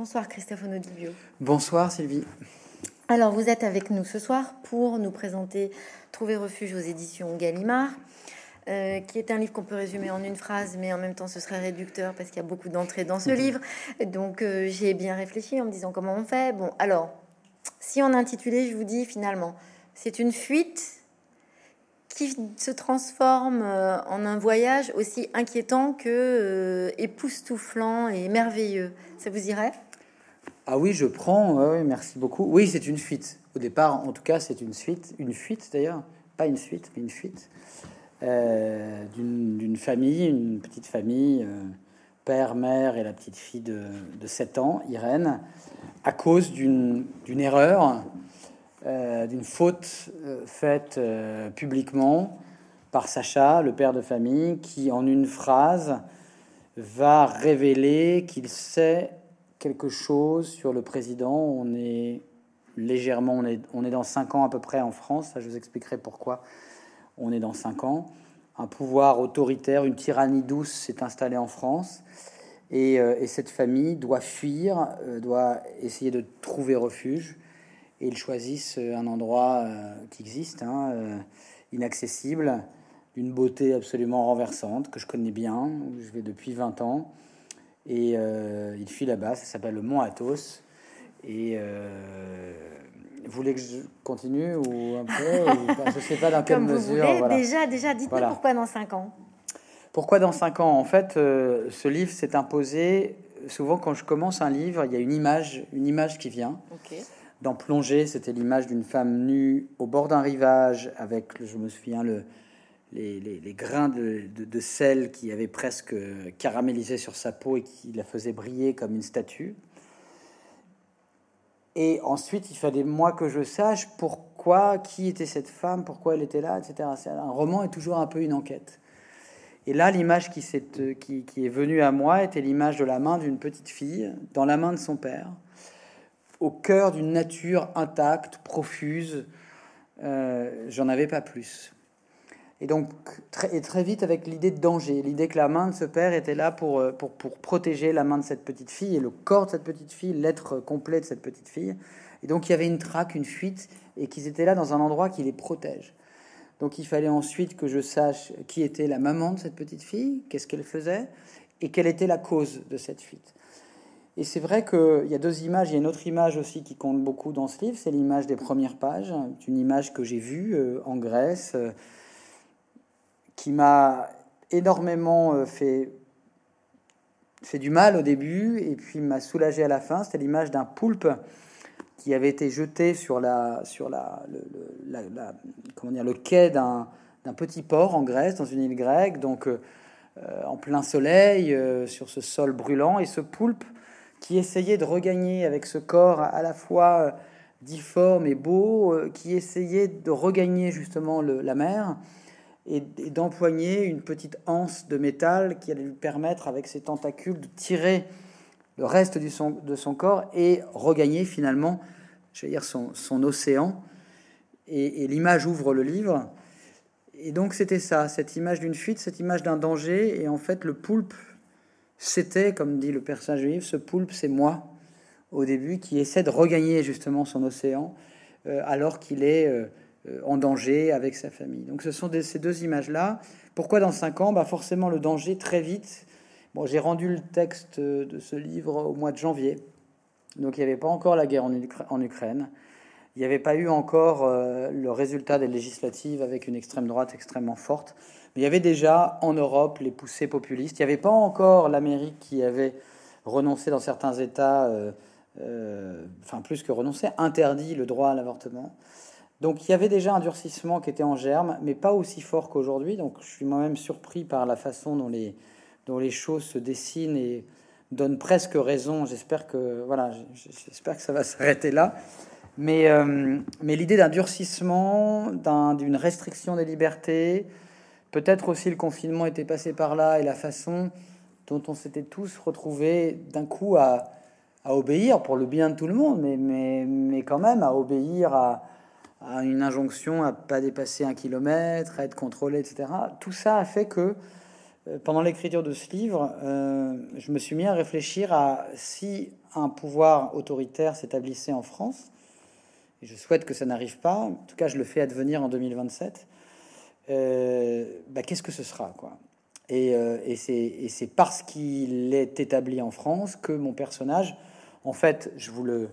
Bonsoir Christophe Onodibio. Bonsoir Sylvie. Alors vous êtes avec nous ce soir pour nous présenter Trouver refuge aux éditions Gallimard. Euh, qui est un livre qu'on peut résumer en une phrase, mais en même temps ce serait réducteur parce qu'il y a beaucoup d'entrées dans ce mhm. livre. Donc euh, j'ai bien réfléchi en me disant comment on fait. Bon, alors, si on intitulé, je vous dis finalement, c'est une fuite qui se transforme euh, en un voyage aussi inquiétant que époustouflant et merveilleux. Ça vous irait? Ah oui, je prends. oui, merci beaucoup. Oui, c'est une fuite. Au départ, en tout cas, c'est une suite, une fuite d'ailleurs, pas une suite, mais une fuite. Euh, d'une famille, une petite famille, euh, père, mère et la petite fille de, de 7 ans, Irène, à cause d'une erreur, euh, d'une faute faite publiquement par Sacha, le père de famille, qui en une phrase va révéler qu'il sait quelque chose sur le président. On est légèrement, on est, on est dans 5 ans à peu près en France, ça je vous expliquerai pourquoi on est dans cinq ans. Un pouvoir autoritaire, une tyrannie douce s'est installée en France. Et, euh, cette famille doit fuir, euh, doit essayer de trouver refuge. Et ils choisissent un endroit euh, qui existe, hein, inaccessible, d'une beauté absolument renversante, que je connais bien, où je vais depuis 20 ans. Et ils fuient là-bas, ça s'appelle le Mont Athos. Et vous voulez que je continue ou un peu Je ne sais pas dans quelle mesure. Déjà, déjà dites-moi pourquoi dans 5 ans Pourquoi dans 5 ans? En fait, euh, ce livre s'est imposé. Souvent, quand je commence un livre, il y a une image, une image qui vient. Dans Plongée, c'était l'image d'une femme nue au bord d'un rivage avec, je me souviens, le, les, grains de, sel qui avaient presque caramélisé sur sa peau et qui la faisaient briller comme une statue. Et ensuite, il fallait moi que je sache pourquoi, qui était cette femme, pourquoi elle était là, etc. Un roman est toujours un peu une enquête. Et là, l'image qui, est, qui, qui est venue à moi était l'image de la main d'une petite fille dans la main de son père, au cœur d'une nature intacte, profuse. Euh, J'en avais pas plus. Et donc, très, vite avec l'idée de danger, l'idée que la main de ce père était là pour, euh, pour, protéger la main de cette petite fille et le corps de cette petite fille, l'être complet de cette petite fille. Et donc, il y avait une traque, une fuite, et qu'ils étaient là dans un endroit qui les protège. Donc, il fallait ensuite que je sache qui était la maman de cette petite fille, qu'est-ce qu'elle faisait, et quelle était la cause de cette fuite. Et c'est vrai qu'il y a deux images. Il y a une autre image aussi qui compte beaucoup dans ce livre, c'est l'image des premières pages. Une image que j'ai vue euh, en Grèce. Euh, qui m'a énormément euh, fait, fait du mal au début et puis m'a soulagé à la fin. C'était l'image d'un poulpe qui avait été jeté sur, la, sur la, le, comment dire, le quai d'un, petit port en Grèce, dans une île grecque, donc euh, en plein soleil, euh, sur ce sol brûlant. Et ce poulpe qui essayait de regagner avec ce corps à la fois difforme et beau, qui essayait de regagner justement la mer, et, d'empoigner une petite anse de métal qui allait lui permettre, avec ses tentacules, de tirer le reste son, de son corps et regagner finalement, je veux dire, son, son océan. Et, l'image ouvre le livre. Et donc c'était ça, cette image d'une fuite, cette image d'un danger. Et en fait, le poulpe, c'était, comme dit le personnage du livre, ce poulpe, c'est moi, au début, qui essaie de regagner justement son océan, euh, alors qu'il est... Euh, en danger avec sa famille. Donc ce sont ces deux images-là. Pourquoi dans cinq ans? Bah Forcément le danger très vite. Bon, j'ai rendu le texte de ce livre au mois de janvier. Donc il n'y avait pas encore la guerre en, Ukraine. Il n'y avait pas eu encore euh, le résultat des législatives avec une extrême droite extrêmement forte. Mais il y avait déjà en Europe les poussées populistes. Il n'y avait pas encore l'Amérique qui avait renoncé dans certains États, euh, enfin plus que renoncé, interdit le droit à l'avortement. Donc il y avait déjà un durcissement qui était en germe, mais pas aussi fort qu'aujourd'hui. Donc je suis moi-même surpris par la façon dont les, choses se dessinent et donnent presque raison. J'espère que voilà, j'espère que ça va s'arrêter là. Mais, euh, mais l'idée d'un durcissement, d'une restriction des libertés, peut-être aussi le confinement était passé par là et la façon dont on s'était tous retrouvés d'un coup à, à, obéir pour le bien de tout le monde, mais, mais, mais quand même à obéir à, à une injonction à pas dépasser un kilomètre, à être contrôlé, etc. Tout ça a fait que euh, pendant l'écriture de ce livre, euh, je me suis mis à réfléchir à si un pouvoir autoritaire s'établissait en France, et je souhaite que ça n'arrive pas, en tout cas je le fais advenir en 2027, euh, bah, qu'est-ce que ce sera quoi? Et, et c'est parce qu'il est établi en France que mon personnage, en fait, je vous, le,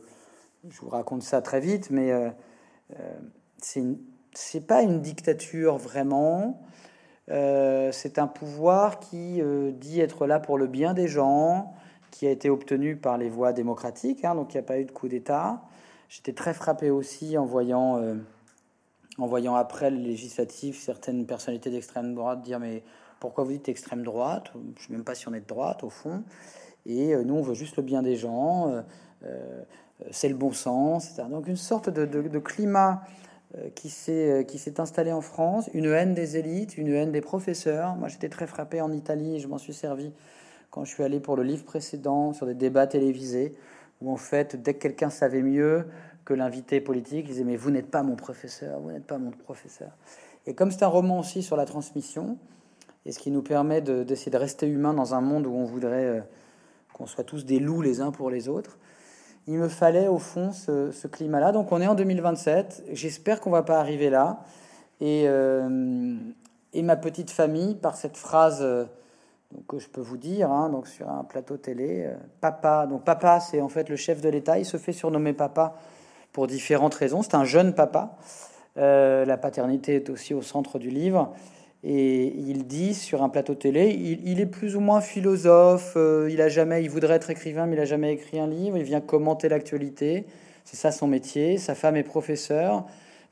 je vous raconte ça très vite, mais c'est pas une dictature vraiment, euh, c'est un pouvoir qui euh, dit être là pour le bien des gens, qui a été obtenu par les voies démocratiques, hein, donc il n'y a pas eu de coup d'État. J'étais très frappé aussi en voyant, euh, en voyant après le législatif certaines personnalités d'extrême droite dire mais pourquoi vous dites extrême droite? Je ne sais même pas si on est de droite au fond. Et nous, on veut juste le bien des gens, c'est le bon sens. Donc une sorte de, de climat euh, qui s'est euh, installé en France, une haine des élites, une haine des professeurs. Moi, j'étais très frappé en Italie, je m'en suis servi quand je suis allé pour le livre précédent sur des débats télévisés où en fait, dès que quelqu'un savait mieux que l'invité politique, il disait mais vous n'êtes pas mon professeur, vous n'êtes pas mon professeur. Et comme c'est un roman aussi sur la transmission, et ce qui nous permet d'essayer de, rester humain dans un monde où on voudrait euh, qu'on soit tous des loups les uns pour les autres, il me fallait au fond ce, climat-là. Donc on est en 2027. J'espère qu'on va pas arriver là. Et, euh, ma petite famille, par cette phrase euh, que je peux vous dire, hein, donc sur un plateau télé, euh, papa. Donc papa, c'est en fait le chef de l'État. Il se fait surnommer papa pour différentes raisons. C'est un jeune papa. la paternité est aussi au centre du livre. Et il dit sur un plateau télé, il, est plus ou moins philosophe, euh, il a jamais, il voudrait être écrivain, mais il a jamais écrit un livre. Il vient commenter l'actualité, c'est ça son métier. Sa femme est professeure.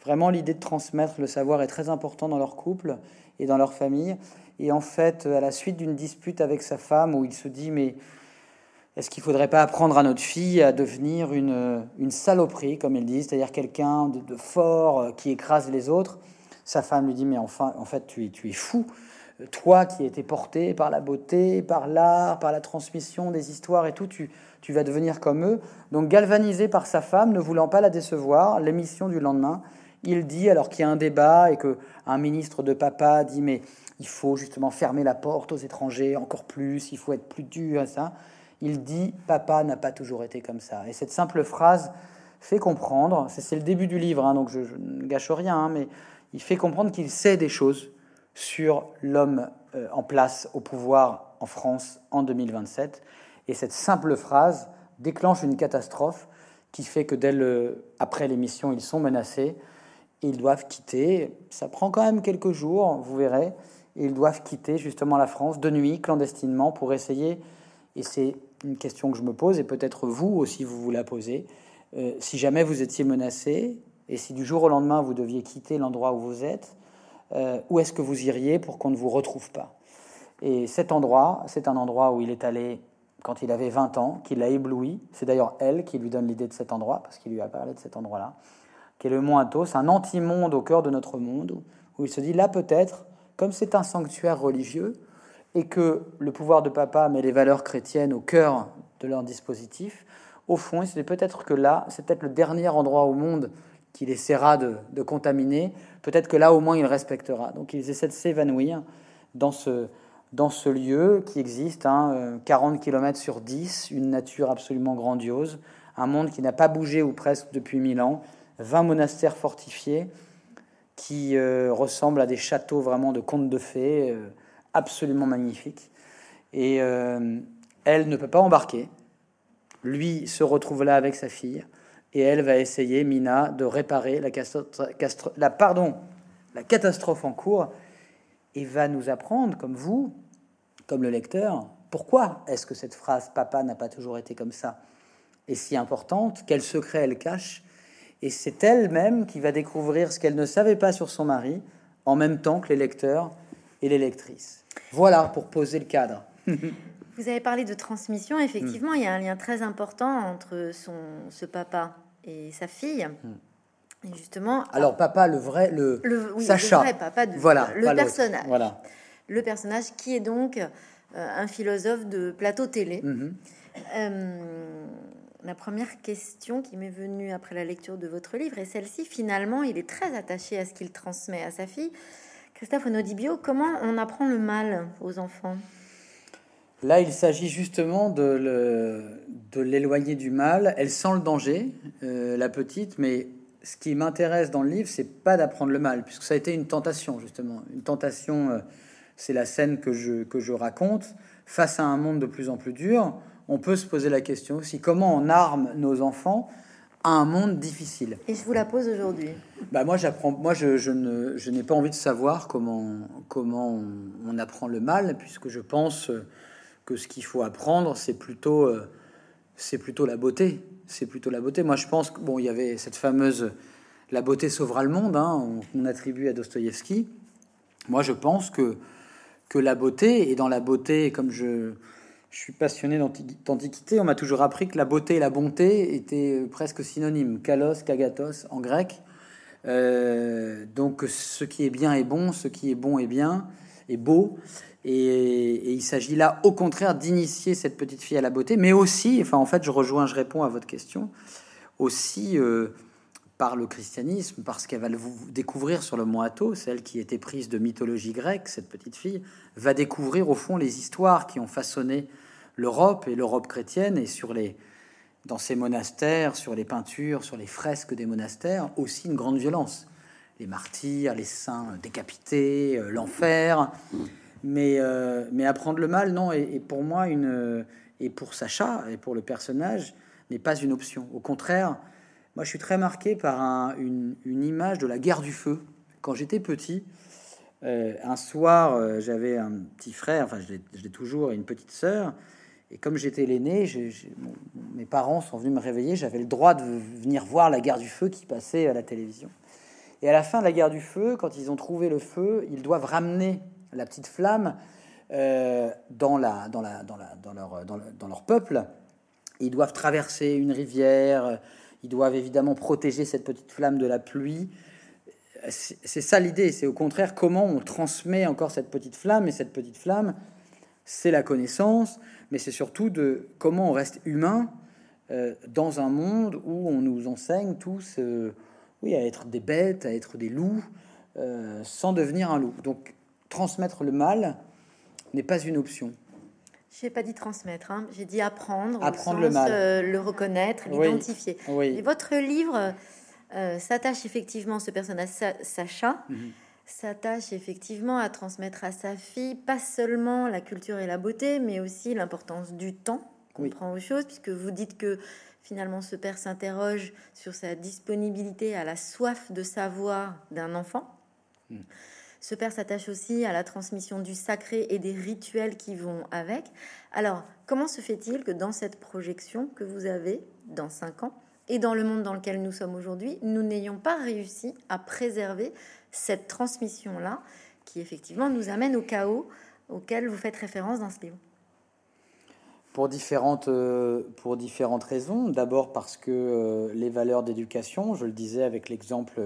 Vraiment, l'idée de transmettre le savoir est très important dans leur couple et dans leur famille. Et en fait, à la suite d'une dispute avec sa femme, où il se dit, mais est-ce qu'il faudrait pas apprendre à notre fille à devenir une, une saloperie, comme il dit, c'est-à-dire quelqu'un de, de, fort euh, qui écrase les autres? Sa femme lui dit, mais enfin, en fait, tu es, tu es fou. Toi qui étais porté par la beauté, par l'art, par la transmission des histoires et tout, tu, tu vas devenir comme eux. Donc galvanisé par sa femme, ne voulant pas la décevoir, l'émission du lendemain, il dit, alors qu'il y a un débat et que un ministre de papa dit, mais il faut justement fermer la porte aux étrangers encore plus, il faut être plus dur à ça. Il dit, papa n'a pas toujours été comme ça. Et cette simple phrase fait comprendre, c'est le début du livre, hein, donc je, ne gâche rien, hein, mais il fait comprendre qu'il sait des choses sur l'homme euh, en place au pouvoir en France en 2027. Et cette simple phrase déclenche une catastrophe qui fait que dès le, après l'émission, ils sont menacés ils doivent quitter. Ça prend quand même quelques jours, vous verrez. Ils doivent quitter justement la France de nuit, clandestinement, pour essayer. Et c'est une question que je me pose, et peut-être vous aussi vous vous la posez. Euh, si jamais vous étiez menacé, et si du jour au lendemain vous deviez quitter l'endroit où vous êtes, euh, où est-ce que vous iriez pour qu'on ne vous retrouve pas? Et cet endroit, c'est un endroit où il est allé quand il avait 20 ans, qui l'a ébloui. C'est d'ailleurs elle qui lui donne l'idée de cet endroit, parce qu'il lui a parlé de cet endroit-là, qui est le Mont Athos, un anti-monde au cœur de notre monde, où il se dit là peut-être, comme c'est un sanctuaire religieux, et que le pouvoir de papa met les valeurs chrétiennes au cœur de leur dispositif, au fond, c'est peut-être que là, c'est peut-être le dernier endroit au monde qu'il essaiera de, contaminer, peut-être que là au moins il respectera. Donc ils essaient de s'évanouir dans ce, lieu qui existe, hein, 40 km sur 10, une nature absolument grandiose, un monde qui n'a pas bougé ou presque depuis 1000 ans, 20 monastères fortifiés qui euh, ressemblent à des châteaux vraiment de contes de fées, euh, absolument magnifiques. Et euh, elle ne peut pas embarquer. Lui se retrouve là avec sa fille et elle va essayer, Mina, de réparer la, la, pardon, la catastrophe en cours et va nous apprendre, comme vous, comme le lecteur, pourquoi est-ce que cette phrase papa n'a pas toujours été comme ça est si importante, quel secret elle cache, et c'est elle-même qui va découvrir ce qu'elle ne savait pas sur son mari en même temps que les lecteurs et les lectrices. Voilà pour poser le cadre. Vous avez parlé de transmission. Effectivement, il y a un lien très important entre son, ce papa et sa fille. Hmm. Et justement. Alors, papa, le vrai, le, Sacha. Le vrai papa, de, voilà, le personnage. Voilà. Le personnage qui est donc euh, un philosophe de plateau télé. Mhm. Euh, la première question qui m'est venue après la lecture de votre livre est celle-ci. Finalement, il est très attaché à ce qu'il transmet à sa fille, Christophe Onodibio, comment on apprend le mal aux enfants? Là, il s'agit justement de l'éloigner du mal. Elle sent le danger, euh, la petite, mais ce qui m'intéresse dans le livre, c'est pas d'apprendre le mal, puisque ça a été une tentation, justement. Une tentation, euh, c'est la scène que je, que je raconte. Face à un monde de plus en plus dur, on peut se poser la question aussi comment on arme nos enfants à un monde difficile? Et je vous la pose aujourd'hui. Bah moi, j'apprends. Moi, je, je ne, je n'ai pas envie de savoir comment comment on, on, apprend le mal, puisque je pense que ce qu'il faut apprendre, c'est plutôt euh, plutôt la beauté. C'est plutôt la beauté. Moi, je pense que bon, il y avait cette fameuse la beauté sauvera le monde, hein, on, attribue à Dostoïevski. Moi, je pense que que la beauté et dans la beauté, comme je je suis passionné d'antiquité. On m'a toujours appris que la beauté et la bonté étaient euh, presque synonymes. Kalos, kagatos en grec. Euh, donc ce qui est bien est bon, ce qui est bon est bien, est beau. Et, il s'agit là, au contraire, d'initier cette petite fille à la beauté, mais aussi, enfin en fait, je rejoins, je réponds à votre question, aussi euh, par le christianisme, parce qu'elle va le découvrir sur le mont Athos, celle qui était prise de mythologie grecque, cette petite fille, va découvrir au fond les histoires qui ont façonné l'Europe et l'Europe chrétienne et sur les dans ces monastères, sur les peintures, sur les fresques des monastères, aussi une grande violence. Les martyrs, les saints décapités, euh, l'enfer. Mais, euh, mais apprendre le mal, non, et, pour moi, une, et pour Sacha, et pour le personnage, n'est pas une option. Au contraire, moi, je suis très marqué par une, image de la guerre du feu. Quand j'étais petit, euh, un soir, j'avais un petit frère, enfin, je l'ai toujours, une petite sœur, et comme j'étais l'aîné, mes parents sont venus me réveiller. J'avais le droit de venir voir la guerre du feu qui passait à la télévision. Et à la fin de la guerre du feu, quand ils ont trouvé le feu, ils doivent ramener la petite flamme dans, leur peuple. Ils doivent traverser une rivière. Ils doivent évidemment protéger cette petite flamme de la pluie. C'est ça l'idée. C'est au contraire comment on transmet encore cette petite flamme. Et cette petite flamme, c'est la connaissance mais c'est surtout de comment on reste humain euh, dans un monde où on nous enseigne tous euh, oui, à être des bêtes, à être des loups, euh, sans devenir un loup. Donc transmettre le mal n'est pas une option. Je n'ai pas dit transmettre, hein. j'ai dit apprendre, apprendre le mal, le reconnaître, l'identifier. Et votre livre s'attache effectivement, ce personnage Sacha, mhm s'attache effectivement à transmettre à sa fille pas seulement la culture et la beauté, mais aussi l'importance du temps qu'on prend aux choses, puisque vous dites que finalement ce père s'interroge sur sa disponibilité à la soif de savoir d'un enfant. Hmm. Ce père s'attache aussi à la transmission du sacré et des rituels qui vont avec. Alors, comment se fait-il que dans cette projection que vous avez dans cinq ans et dans le monde dans lequel nous sommes aujourd'hui, nous n'ayons pas réussi à préserver cette transmission-là qui effectivement nous amène au chaos auquel vous faites référence dans ce livre? Pour différentes, euh, pour différentes raisons. D'abord parce que euh, les valeurs d'éducation, je le disais avec l'exemple,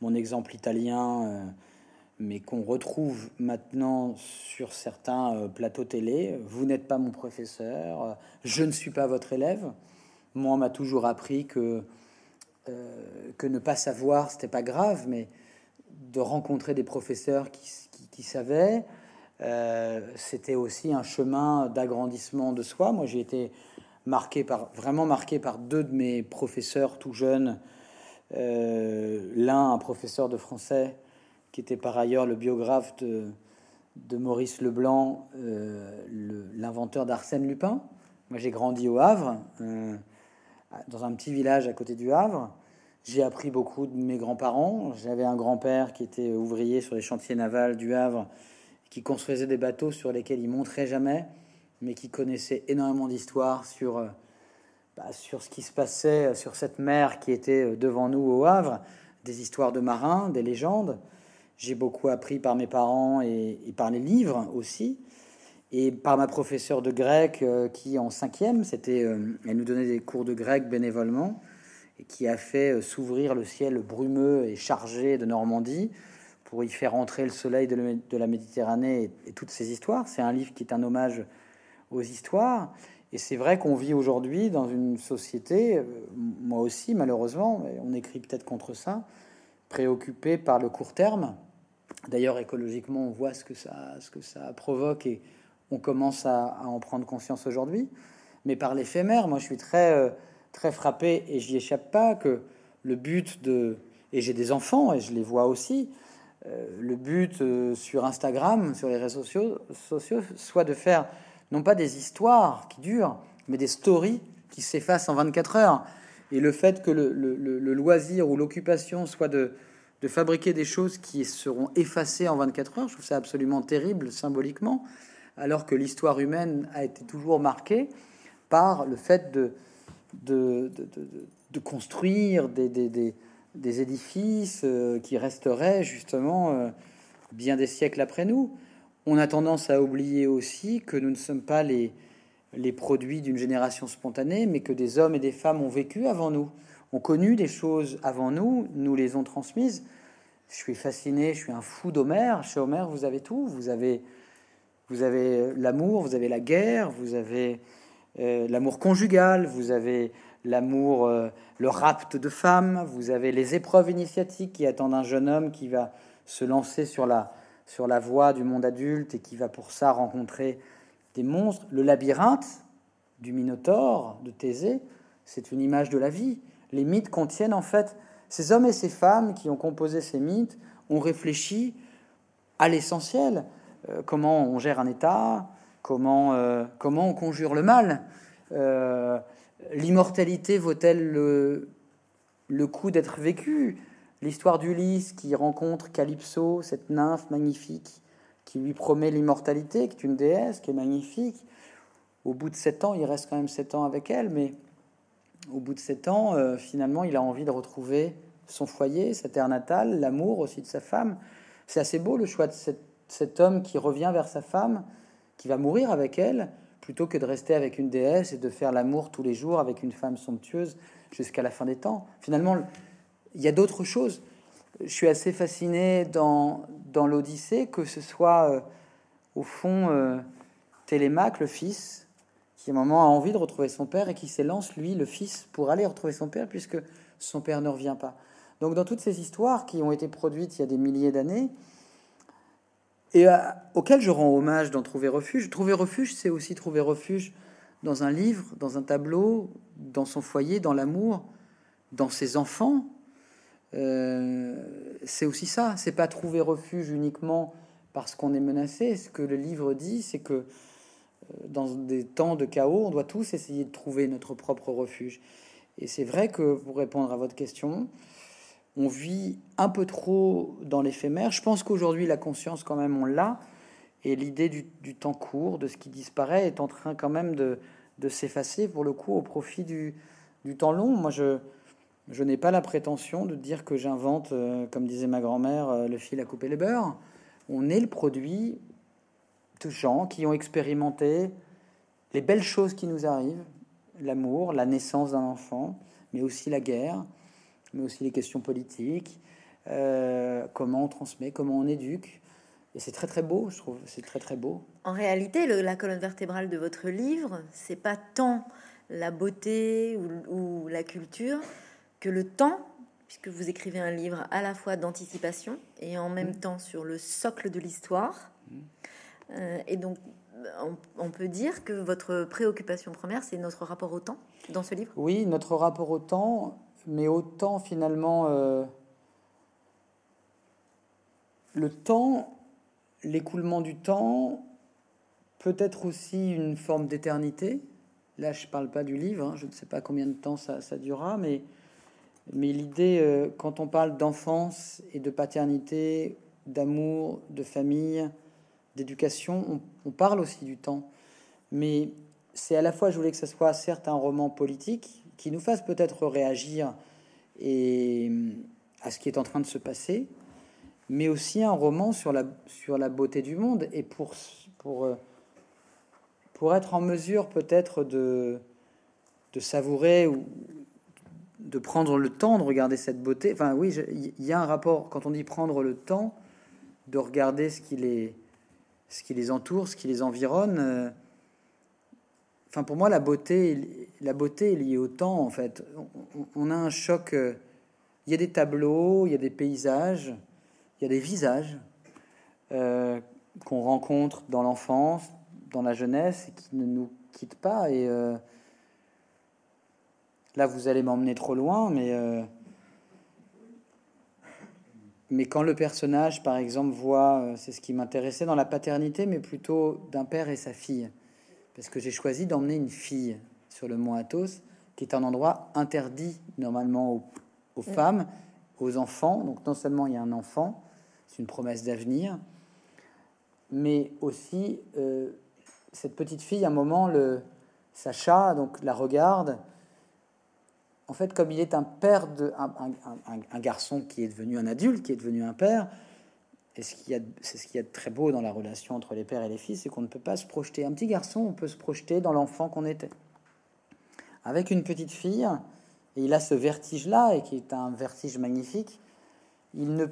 mon exemple italien, euh, mais qu'on retrouve maintenant sur certains plateaux télé. Vous n'êtes pas mon professeur, je ne suis pas votre élève. Moi, on m'a toujours appris que, que ne pas savoir, c'était pas grave, mais de rencontrer des professeurs qui, savaient. Euh, c'était aussi un chemin d'agrandissement de soi. Moi, j'ai été marqué par, vraiment marqué par deux de mes professeurs tout jeunes. Euh, l'un, un professeur de français, qui était par ailleurs le biographe de, Maurice Leblanc, euh, l'inventeur d'Arsène Lupin. Moi, j'ai grandi au Havre, dans un petit village à côté du Havre. J'ai appris beaucoup de mes grands-parents. J'avais un grand-père qui était ouvrier sur les chantiers navals du Havre, qui construisait des bateaux sur lesquels il montrait jamais, mais qui connaissait énormément d'histoires sur, euh, bah, sur ce qui se passait sur cette mer qui était euh, devant nous au Havre, des histoires de marins, des légendes. J'ai beaucoup appris par mes parents et, par les livres aussi, et par ma professeure de grec euh, qui en cinquième, c'était, elle nous donnait des cours de grec bénévolement et qui a fait euh, s'ouvrir le ciel brumeux et chargé de Normandie pour y faire entrer le soleil de la Méditerranée et, toutes ces histoires. C'est un livre qui est un hommage aux histoires. Et c'est vrai qu'on vit aujourd'hui dans une société, euh, moi aussi malheureusement, on écrit peut-être contre ça, préoccupé par le court terme, D'ailleurs, écologiquement, on voit ce que ça, ce que ça provoque et on commence à, en prendre conscience aujourd'hui. Mais par l'éphémère, moi, je suis très, euh, très frappé et j'y échappe pas que le but de et j'ai des enfants et je les vois aussi. Euh, le but euh, sur Instagram, sur les réseaux sociaux, soit de faire non pas des histoires qui durent, mais des stories qui s'effacent en 24 heures. Et le fait que le, loisir ou l'occupation soit de, fabriquer des choses qui seront effacées en 24 heures, je trouve ça absolument terrible symboliquement, alors que l'histoire humaine a été toujours marquée par le fait de, construire des, édifices euh, qui resteraient justement euh, bien des siècles après nous. On a tendance à oublier aussi que nous ne sommes pas les, les produits d'une génération spontanée, mais que des hommes et des femmes ont vécu avant nous, ont connu des choses avant nous, nous les ont transmises. Je suis fasciné, je suis un fou d'Homère. Chez Homère, vous avez tout. Vous avez, vous avez l'amour, vous avez la guerre, vous avez euh, l'amour conjugal, vous avez l'amour, euh, le rapt de femmes, vous avez les épreuves initiatiques qui attendent un jeune homme qui va se lancer sur la, sur la voie du monde adulte et qui va pour ça rencontrer des monstres. Le labyrinthe du Minotaure, de Thésée, c'est une image de la vie. Les mythes contiennent en fait, ces hommes et ces femmes qui ont composé ces mythes ont réfléchi à l'essentiel. Euh, comment on gère un État, comment, euh, comment on conjure le mal. L'immortalité vaut-elle le, le coup d'être vécu L'histoire d'Ulysse qui rencontre Calypso, cette nymphe magnifique qui lui promet l'immortalité, qui est une déesse, qui est magnifique. Au bout de sept ans, il reste quand même sept ans avec elle, mais au bout de sept ans, euh, finalement, il a envie de retrouver son foyer, sa terre natale, l'amour aussi de sa femme. C'est assez beau le choix de cet homme qui revient vers sa femme, qui va mourir avec elle, plutôt que de rester avec une déesse et de faire l'amour tous les jours avec une femme somptueuse jusqu'à la fin des temps. Finalement, il y a d'autres choses. Je suis assez fasciné dans, dans l'Odyssée que ce soit euh, au fond euh, Télémaque, le fils, qui à un moment a envie de retrouver son père et qui s'élance, lui, le fils, pour aller retrouver son père puisque son père ne revient pas. Donc dans toutes ces histoires qui ont été produites il y a des milliers d'années, et euh, auxquelles je rends hommage dans Trouver refuge, Trouver refuge, c'est aussi trouver refuge dans un livre, dans un tableau, dans son foyer, dans l'amour, dans ses enfants. Euh, c'est aussi ça, c'est pas trouver refuge uniquement parce qu'on est menacé. Ce que le livre dit, c'est que euh, dans des temps de chaos, on doit tous essayer de trouver notre propre refuge. Et c'est vrai que, pour répondre à votre question, on vit un peu trop dans l'éphémère. Je pense qu'aujourd'hui, la conscience, quand même, on l'a. Et l'idée du, temps court, de ce qui disparaît, est en train quand même de, s'effacer, pour le coup, au profit du, temps long. Moi, je, n'ai pas la prétention de dire que j'invente, euh, comme disait ma grand-mère, euh, le fil à couper les beurres. On est le produit de gens qui ont expérimenté les belles choses qui nous arrivent, l'amour, la naissance d'un enfant, mais aussi la guerre, mais aussi les questions politiques, euh, comment on transmet, comment on éduque. Et c'est très très beau, je trouve. C'est très très beau. En réalité, la colonne vertébrale de votre livre, c'est pas tant la beauté ou, la culture que le temps, puisque vous écrivez un livre à la fois d'anticipation et en même mmh. temps sur le socle de l'histoire. Mmh. Euh, et donc, on, peut dire que votre préoccupation première, c'est notre rapport au temps dans ce livre? Oui, notre rapport au temps, mais autant finalement euh, le temps, l'écoulement du temps, peut être aussi une forme d'éternité. Là, je ne parle pas du livre, hein, je ne sais pas combien de temps ça, durera, mais, mais l'idée, euh, quand on parle d'enfance et de paternité, d'amour, de famille, d'éducation, on, on, parle aussi du temps. Mais c'est à la fois, je voulais que ce soit certes un roman politique, qui nous fasse peut-être réagir et, à ce qui est en train de se passer, mais aussi un roman sur la, sur la beauté du monde et pour, pour, euh, pour être en mesure peut-être de, de savourer ou de prendre le temps de regarder cette beauté. Enfin oui, il y a un rapport, quand on dit prendre le temps, de regarder ce qui les, ce qui les entoure, ce qui les environne. Euh, Enfin, pour moi, la beauté, la beauté est liée au temps, en fait. On, a un choc. Euh, il y a des tableaux, il y a des paysages, il y a des visages. euh, qu'on rencontre dans l'enfance, dans la jeunesse, et qui ne nous quitte pas. Et euh, là, vous allez m'emmener trop loin, mais mais quand le personnage, par exemple, voit, c'est ce qui m'intéressait dans la paternité, mais plutôt d'un père et sa fille, parce que j'ai choisi d'emmener une fille sur le mont Athos, qui est un endroit interdit normalement aux, mm. femmes, aux enfants. Donc non seulement il y a un enfant, c'est une promesse d'avenir, mais aussi euh, cette petite fille, à un moment, le Sacha, donc la regarde. En fait, comme il est un père de un, garçon qui est devenu un adulte, qui est devenu un père, et ce qu'il y a, c'est ce qu'il y a de très beau dans la relation entre les pères et les fils, c'est qu'on ne peut pas se projeter. Un petit garçon, on peut se projeter dans l'enfant qu'on était. Avec une petite fille, et il a ce vertige-là, et qui est un vertige magnifique, il ne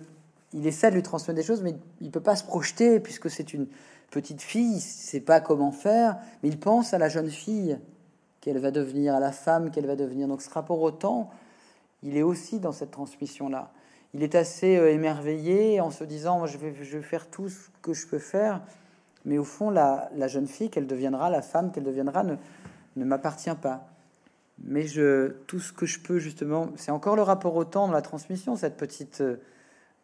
il essaie de lui transmettre des choses, mais il peut pas se projeter puisque c'est une petite fille, il sait pas comment faire, mais il pense à la jeune fille qu'elle va devenir, à la femme qu'elle va devenir. Donc ce rapport au temps, il est aussi dans cette transmission-là. Il est assez euh, émerveillé en se disant, je vais, je vais faire tout ce que je peux faire, mais au fond, la, la jeune fille qu'elle deviendra, la femme qu'elle deviendra, ne, ne m'appartient pas. Mais je, tout ce que je peux, justement, c'est encore le rapport au temps dans la transmission, cette petite... Euh,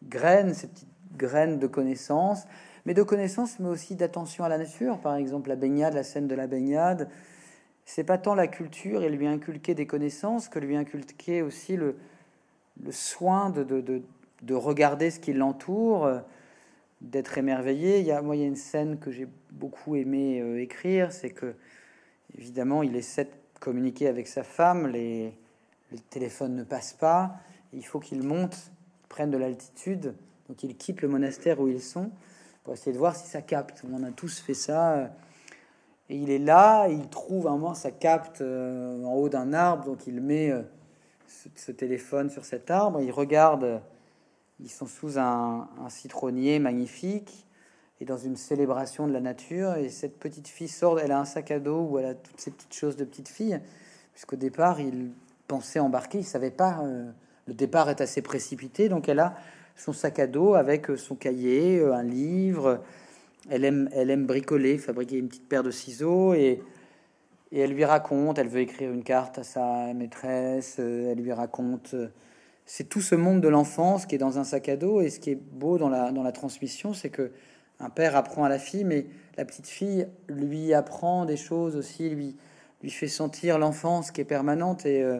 graines, ces petites graines de connaissances, mais de connaissances, mais aussi d'attention à la nature. Par exemple, la baignade, la scène de la baignade, c'est pas tant la culture et lui inculquer des connaissances que lui inculquer aussi le, le soin de, de, de, de, regarder ce qui l'entoure, d'être émerveillé. Il y a, moi, il y a une scène que j'ai beaucoup aimé euh, écrire, c'est que, évidemment, il essaie de communiquer avec sa femme, les, les téléphones ne passent pas, il faut qu'il monte prennent de l'altitude, donc ils quittent le monastère où ils sont pour essayer de voir si ça capte. On a tous fait ça. Et il est là, il trouve un moment, ça capte euh, en haut d'un arbre, donc il met euh, ce, téléphone sur cet arbre, il regarde, ils sont sous un, citronnier magnifique et dans une célébration de la nature. Et cette petite fille sort, elle a un sac à dos où elle a toutes ces petites choses de petite fille, puisqu'au départ, il pensait embarquer, il savait pas. Euh, le départ est assez précipité, donc elle a son sac à dos avec son cahier, un livre. Elle aime, elle aime bricoler, fabriquer une petite paire de ciseaux et, et elle lui raconte. Elle veut écrire une carte à sa maîtresse. Elle lui raconte. C'est tout ce monde de l'enfance qui est dans un sac à dos. Et ce qui est beau dans la, dans la transmission, c'est que un père apprend à la fille, mais la petite fille lui apprend des choses aussi, lui, lui fait sentir l'enfance qui est permanente. Et euh,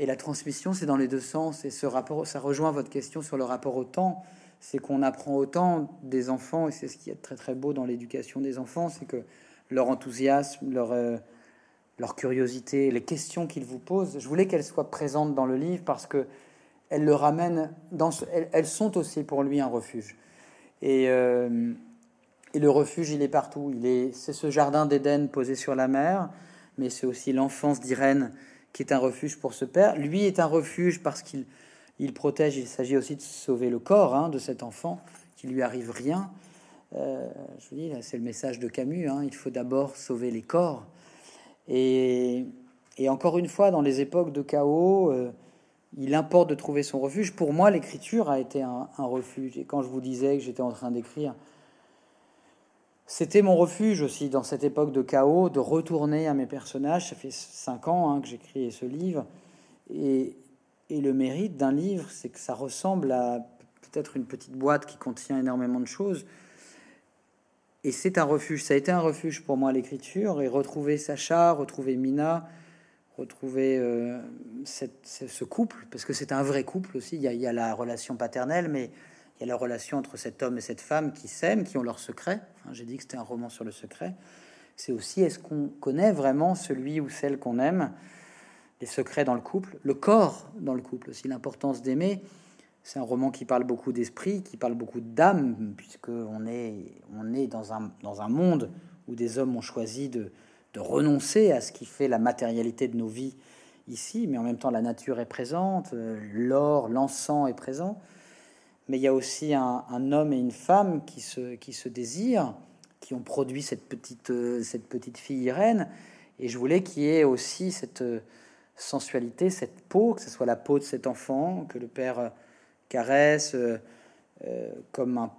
et la transmission, c'est dans les deux sens. Et ce rapport, ça rejoint votre question sur le rapport au temps. C'est qu'on apprend autant des enfants, et c'est ce qui est très très beau dans l'éducation des enfants, c'est que leur enthousiasme, leur, euh, curiosité, les questions qu'ils vous posent, je voulais qu'elles soient présentes dans le livre parce que elles le ramènent dans elles, sont aussi pour lui un refuge. Et, euh, et le refuge, il est partout. Il est, c'est ce jardin d'Éden posé sur la mer, mais c'est aussi l'enfance d'Irène qui est un refuge pour ce père. Lui est un refuge parce qu'il il protège. Il s'agit aussi de sauver le corps hein, de cet enfant, qu'il lui arrive rien. Euh, je vous dis, c'est le message de Camus. Hein, il faut d'abord sauver les corps. Et, et, encore une fois, dans les époques de chaos, euh, il importe de trouver son refuge. Pour moi, l'écriture a été un, refuge. Et quand je vous disais que j'étais en train d'écrire c'était mon refuge aussi dans cette époque de chaos, de retourner à mes personnages. Ça fait cinq ans hein, que j'écris ce livre. Et, le mérite d'un livre, c'est que ça ressemble à peut-être une petite boîte qui contient énormément de choses. Et c'est un refuge. Ça a été un refuge pour moi l'écriture. Et retrouver Sacha, retrouver Mina, retrouver euh, ce couple, parce que c'est un vrai couple aussi. Il y, a, la relation paternelle, mais il y a la relation entre cet homme et cette femme qui s'aiment, qui ont leur secret. J'ai dit que c'était un roman sur le secret. C'est aussi est-ce qu'on connaît vraiment celui ou celle qu'on aime, les secrets dans le couple, le corps dans le couple aussi, l'importance d'aimer. C'est un roman qui parle beaucoup d'esprit, qui parle beaucoup d'âme, puisque on est, on est dans, un, dans un monde où des hommes ont choisi de, de renoncer à ce qui fait la matérialité de nos vies ici, mais en même temps la nature est présente, l'or, l'encens est présent mais il y a aussi un, homme et une femme qui se, qui se désirent, qui ont produit cette petite, euh, cette petite fille Irène. Et je voulais qu'il y ait aussi cette euh, sensualité, cette peau, que ce soit la peau de cet enfant, que le père euh, caresse comme un,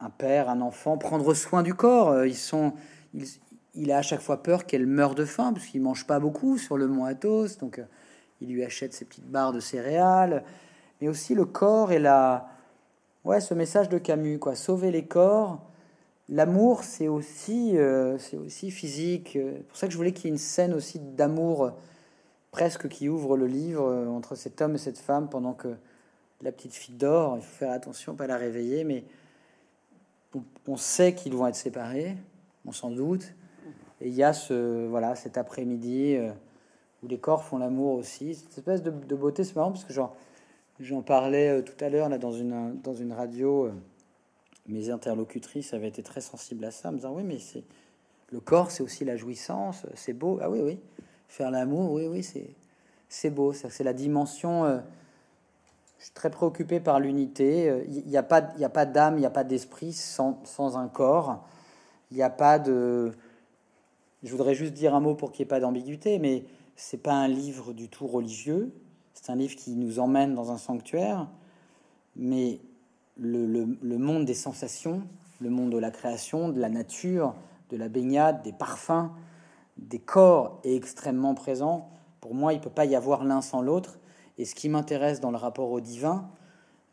un père, un enfant, prendre soin du corps. Ils sont, il a à chaque fois peur qu'elle meure de faim, parce qu'il mange pas beaucoup sur le mont Athos, donc il lui achète ses petites barres de céréales. Mais aussi le corps et la... Ouais, ce message de Camus, quoi. Sauver les corps. L'amour, c'est aussi, c'est aussi physique. C'est pour ça que je voulais qu'il y ait une scène aussi d'amour presque qui ouvre le livre euh, entre cet homme et cette femme pendant que la petite fille dort. Il faut faire attention, pas la réveiller, mais on, sait qu'ils vont être séparés, on s'en doute. Il y a ce voilà cet après-midi euh, où les corps font l'amour aussi. Cette espèce de, beauté, c'est marrant parce que j'en parlais euh, tout à l'heure là dans une dans une radio. mes interlocutrices avaient été très sensibles à ça, me disant oui mais c'est le corps, c'est aussi la jouissance, c'est beau. Ah oui oui. Faire l'amour, oui, oui, c'est, c'est beau. C'est la dimension. Euh, je suis très préoccupé par l'unité. Il n'y a pas, pas d'âme, il n'y a pas d'esprit sans, sans un corps. Il n'y a pas de. Je voudrais juste dire un mot pour qu'il n'y ait pas d'ambiguïté, mais c'est pas un livre du tout religieux. C'est un livre qui nous emmène dans un sanctuaire, mais le, monde des sensations, le monde de la création, de la nature, de la baignade, des parfums, des corps est extrêmement présent. Pour moi, il ne peut pas y avoir l'un sans l'autre. Et ce qui m'intéresse dans le rapport au divin,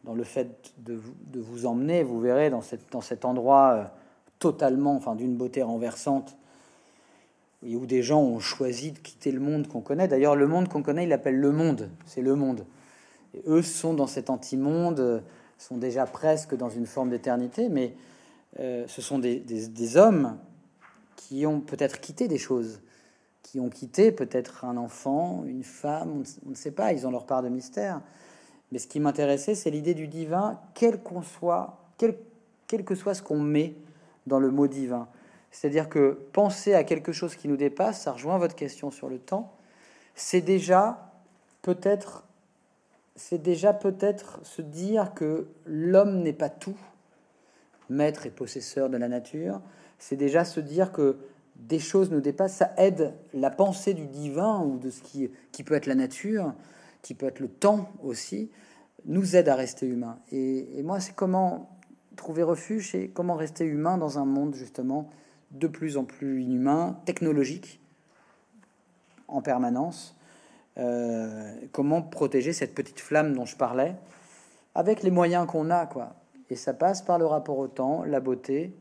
dans le fait de, vous emmener, vous verrez, dans, dans cet endroit euh, totalement, enfin, d'une beauté renversante, où des gens ont choisi de quitter le monde qu'on connaît. D'ailleurs, le monde qu'on connaît, il l'appelle le monde. C'est le monde. Et eux sont dans cet anti-monde, sont déjà presque dans une forme d'éternité, mais euh, ce sont des hommes qui ont peut-être quitté des choses, qui ont quitté peut-être un enfant, une femme, on ne sait pas, ils ont leur part de mystère. Mais ce qui m'intéressait, c'est l'idée du divin, quel qu'on soit, quel que soit ce qu'on met dans le mot divin. C'est-à-dire que penser à quelque chose qui nous dépasse, ça rejoint votre question sur le temps, c'est déjà peut-être c'est déjà peut-être se dire que l'homme n'est pas tout, maître et possesseur de la nature, c'est déjà se dire que des choses nous dépassent, ça aide la pensée du divin ou de ce qui, qui peut être la nature, qui peut être le temps aussi, nous aide à rester humain. Et, moi, c'est comment trouver refuge et comment rester humain dans un monde justement de plus en plus inhumain, technologique, en permanence. Euh, comment protéger cette petite flamme dont je parlais avec les moyens qu'on a, quoi. Et ça passe par le rapport au temps, la beauté,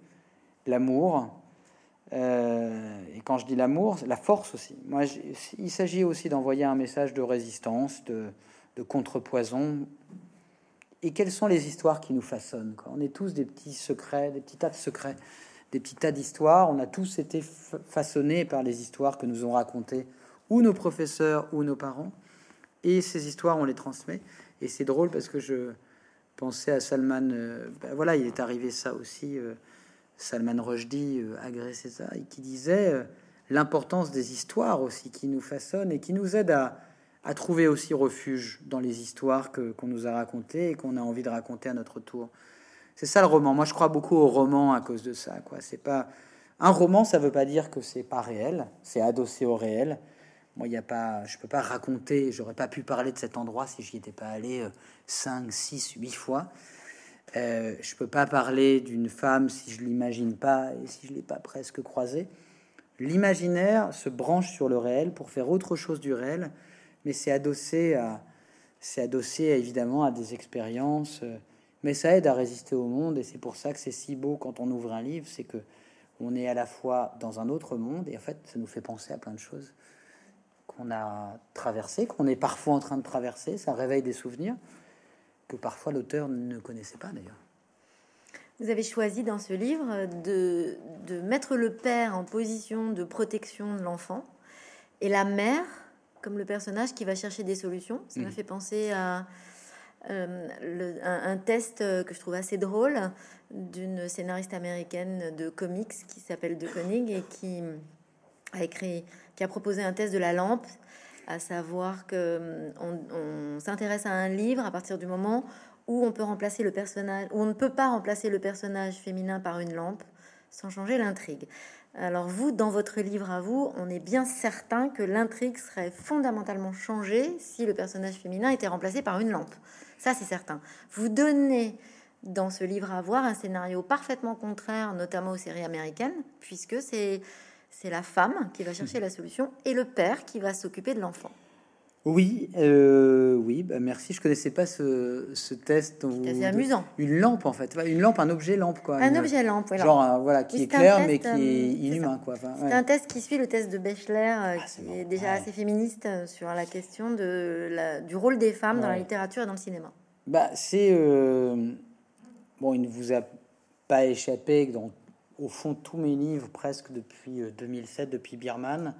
l'amour. Euh, et quand je dis l'amour, la force aussi. Moi, il s'agit aussi d'envoyer un message de résistance, de, de contrepoison. Et quelles sont les histoires qui nous façonnent On est tous des petits secrets, des petits tas de secrets, des petits tas d'histoires. On a tous été façonnés par les histoires que nous ont racontées ou nos professeurs ou nos parents. Et ces histoires, on les transmet. Et c'est drôle parce que je pensais à Salman. Euh, ben voilà, il est arrivé ça aussi. Euh, Salman Rushdie euh, et qui disait euh, l'importance des histoires aussi, qui nous façonnent et qui nous aident à, à trouver aussi refuge dans les histoires que, qu'on nous a racontées et qu'on a envie de raconter à notre tour. C'est ça le roman. Moi, je crois beaucoup au roman à cause de ça. Quoi. C'est pas un roman, ça veut pas dire que c'est pas réel, c'est adossé au réel. Moi, y a pas, je peux pas raconter, j'aurais pas pu parler de cet endroit si j'y étais pas allé 5, 6, 8 fois. Euh, je peux pas parler d'une femme si je l'imagine pas et si je l'ai pas presque croisée. L'imaginaire se branche sur le réel pour faire autre chose du réel, mais c'est adossé à, c'est adossé évidemment à des expériences, euh, mais ça aide à résister au monde et c'est pour ça que c'est si beau quand on ouvre un livre, c'est que on est à la fois dans un autre monde et en fait ça nous fait penser à plein de choses qu'on a traversées, qu'on est parfois en train de traverser, ça réveille des souvenirs que parfois l'auteur ne connaissait pas d'ailleurs. Vous avez choisi dans ce livre de, de, mettre le père en position de protection de l'enfant et la mère comme le personnage qui va chercher des solutions. Ça m'a mmh. fait penser à euh, un, test que je trouve assez drôle d'une scénariste américaine de comics qui s'appelle De Koenig et qui a écrit, qui a proposé un test de la lampe à savoir que on, s'intéresse à un livre à partir du moment où on ne peut pas remplacer le personnage féminin par une lampe sans changer l'intrigue. Alors vous, dans votre livre à vous, on est bien certain que l'intrigue serait fondamentalement changée si le personnage féminin était remplacé par une lampe. Ça, c'est certain. Vous donnez dans ce livre à voir un scénario parfaitement contraire, notamment aux séries américaines, puisque c'est c'est la femme qui va chercher la solution et le père qui va s'occuper de l'enfant. Oui, euh, oui, bah merci. Je connaissais pas ce, ce test. C'est amusant. Une lampe en fait, une lampe, un objet lampe quoi. Un objet lampe, voilà. Genre voilà qui est clair mais qui est euh, inhumain quoi. c'est un test qui suit le test de Bechler, euh, ah, qui est, déjà assez féministe sur la question de la, du rôle des femmes dans la littérature et dans le cinéma. Bah c'est bon, il ne vous a pas échappé que dans au fond tous mes livres presque depuis 2007, depuis Birman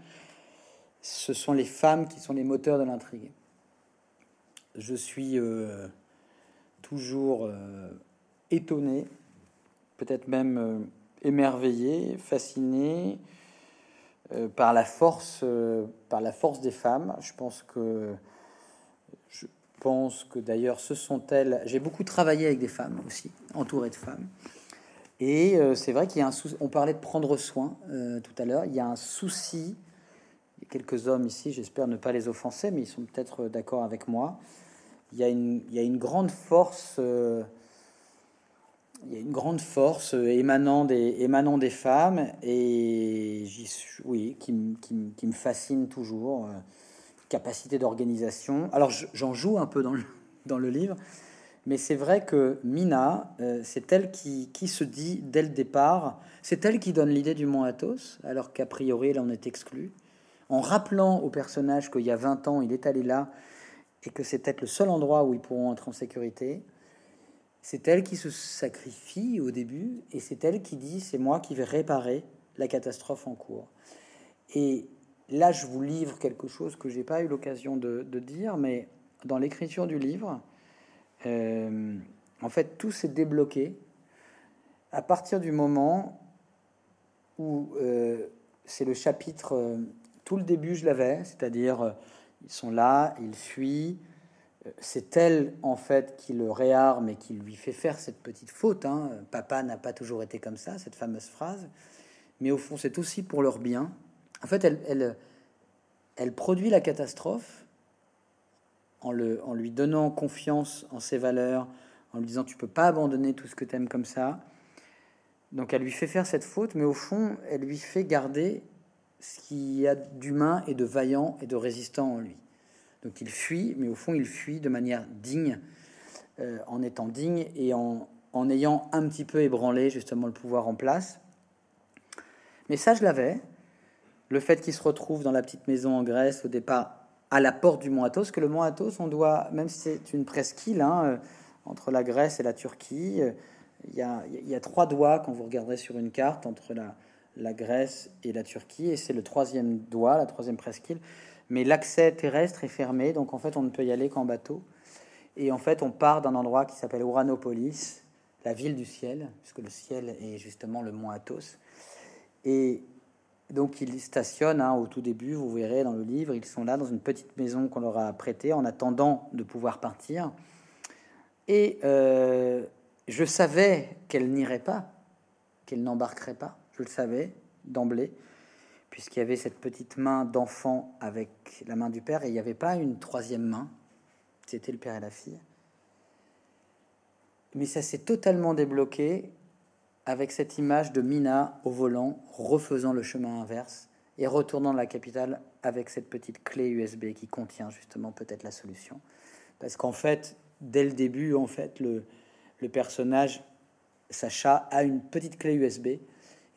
ce sont les femmes qui sont les moteurs de l'intrigue. Je suis euh, toujours euh, étonné, peut-être même euh, émerveillé, fasciné par la force, par la force des femmes. Je pense que je pense que d'ailleurs ce sont elles. J'ai beaucoup travaillé avec des femmes aussi, entouré de femmes. Et c'est vrai qu'il y a un. On parlait de prendre soin tout à l'heure. Il y a un souci il y a quelques hommes ici, j'espère ne pas les offenser, mais ils sont peut-être d'accord avec moi. Il y a une, grande force, euh, il y a une grande force émanant des, émanant des femmes, et oui, qui, qui, qui, me fascine toujours. Euh, capacité d'organisation. Alors j'en joue un peu dans le, livre, mais c'est vrai que Mina, euh, c'est elle qui, qui, se dit dès le départ, c'est elle qui donne l'idée du mont Athos, alors qu'a priori elle en est exclue en rappelant au personnage qu'il y a 20 ans, il est allé là et que c'est peut-être le seul endroit où ils pourront être en sécurité. C'est elle qui se sacrifie au début et c'est elle qui dit c'est moi qui vais réparer la catastrophe en cours. Et là, je vous livre quelque chose que j'ai pas eu l'occasion de, dire, mais dans l'écriture du livre, euh, en fait, tout s'est débloqué à partir du moment où euh, c'est le chapitre euh, tout le début, je l'avais, c'est-à-dire euh, ils sont là, ils fuient. Euh, c'est elle, en fait, qui le réarme et qui lui fait faire cette petite faute. Hein. Papa n'a pas toujours été comme ça, cette fameuse phrase. Mais au fond, c'est aussi pour leur bien. En fait, elle, elle, produit la catastrophe en, en lui donnant confiance en ses valeurs, en lui disant tu peux pas abandonner tout ce que tu aimes comme ça. Donc elle lui fait faire cette faute, mais au fond, elle lui fait garder ce qu'il y a d'humain et de vaillant et de résistant en lui. Donc il fuit, mais au fond il fuit de manière digne, euh, en étant digne et en, en, ayant un petit peu ébranlé justement le pouvoir en place. Mais ça je l'avais. Le fait qu'il se retrouve dans la petite maison en Grèce au départ à la porte du mont Athos, que le mont Athos, on doit, même si c'est une presqu'île hein, euh, entre la Grèce et la Turquie, euh, il y, a, il y a trois doigts quand vous regarderez sur une carte entre la, la Grèce et la Turquie, et c'est le troisième doigt, la troisième presqu'île. Mais l'accès terrestre est fermé, donc en fait on ne peut y aller qu'en bateau. Et en fait on part d'un endroit qui s'appelle Uranopolis, la ville du ciel, puisque le ciel est justement le mont Athos. Et donc ils stationnent hein, au tout début, vous verrez dans le livre, ils sont là dans une petite maison qu'on leur a prêtée en attendant de pouvoir partir. Et euh, je savais qu'elle n'irait pas, qu'elle n'embarquerait pas. Je le savais d'emblée, puisqu'il y avait cette petite main d'enfant avec la main du père, et il n'y avait pas une troisième main, c'était le père et la fille. Mais ça s'est totalement débloqué avec cette image de Mina au volant, refaisant le chemin inverse et retournant dans la capitale avec cette petite clé USB qui contient justement peut-être la solution. Parce qu'en fait, dès le début, en fait, le personnage, Sacha, a une petite clé USB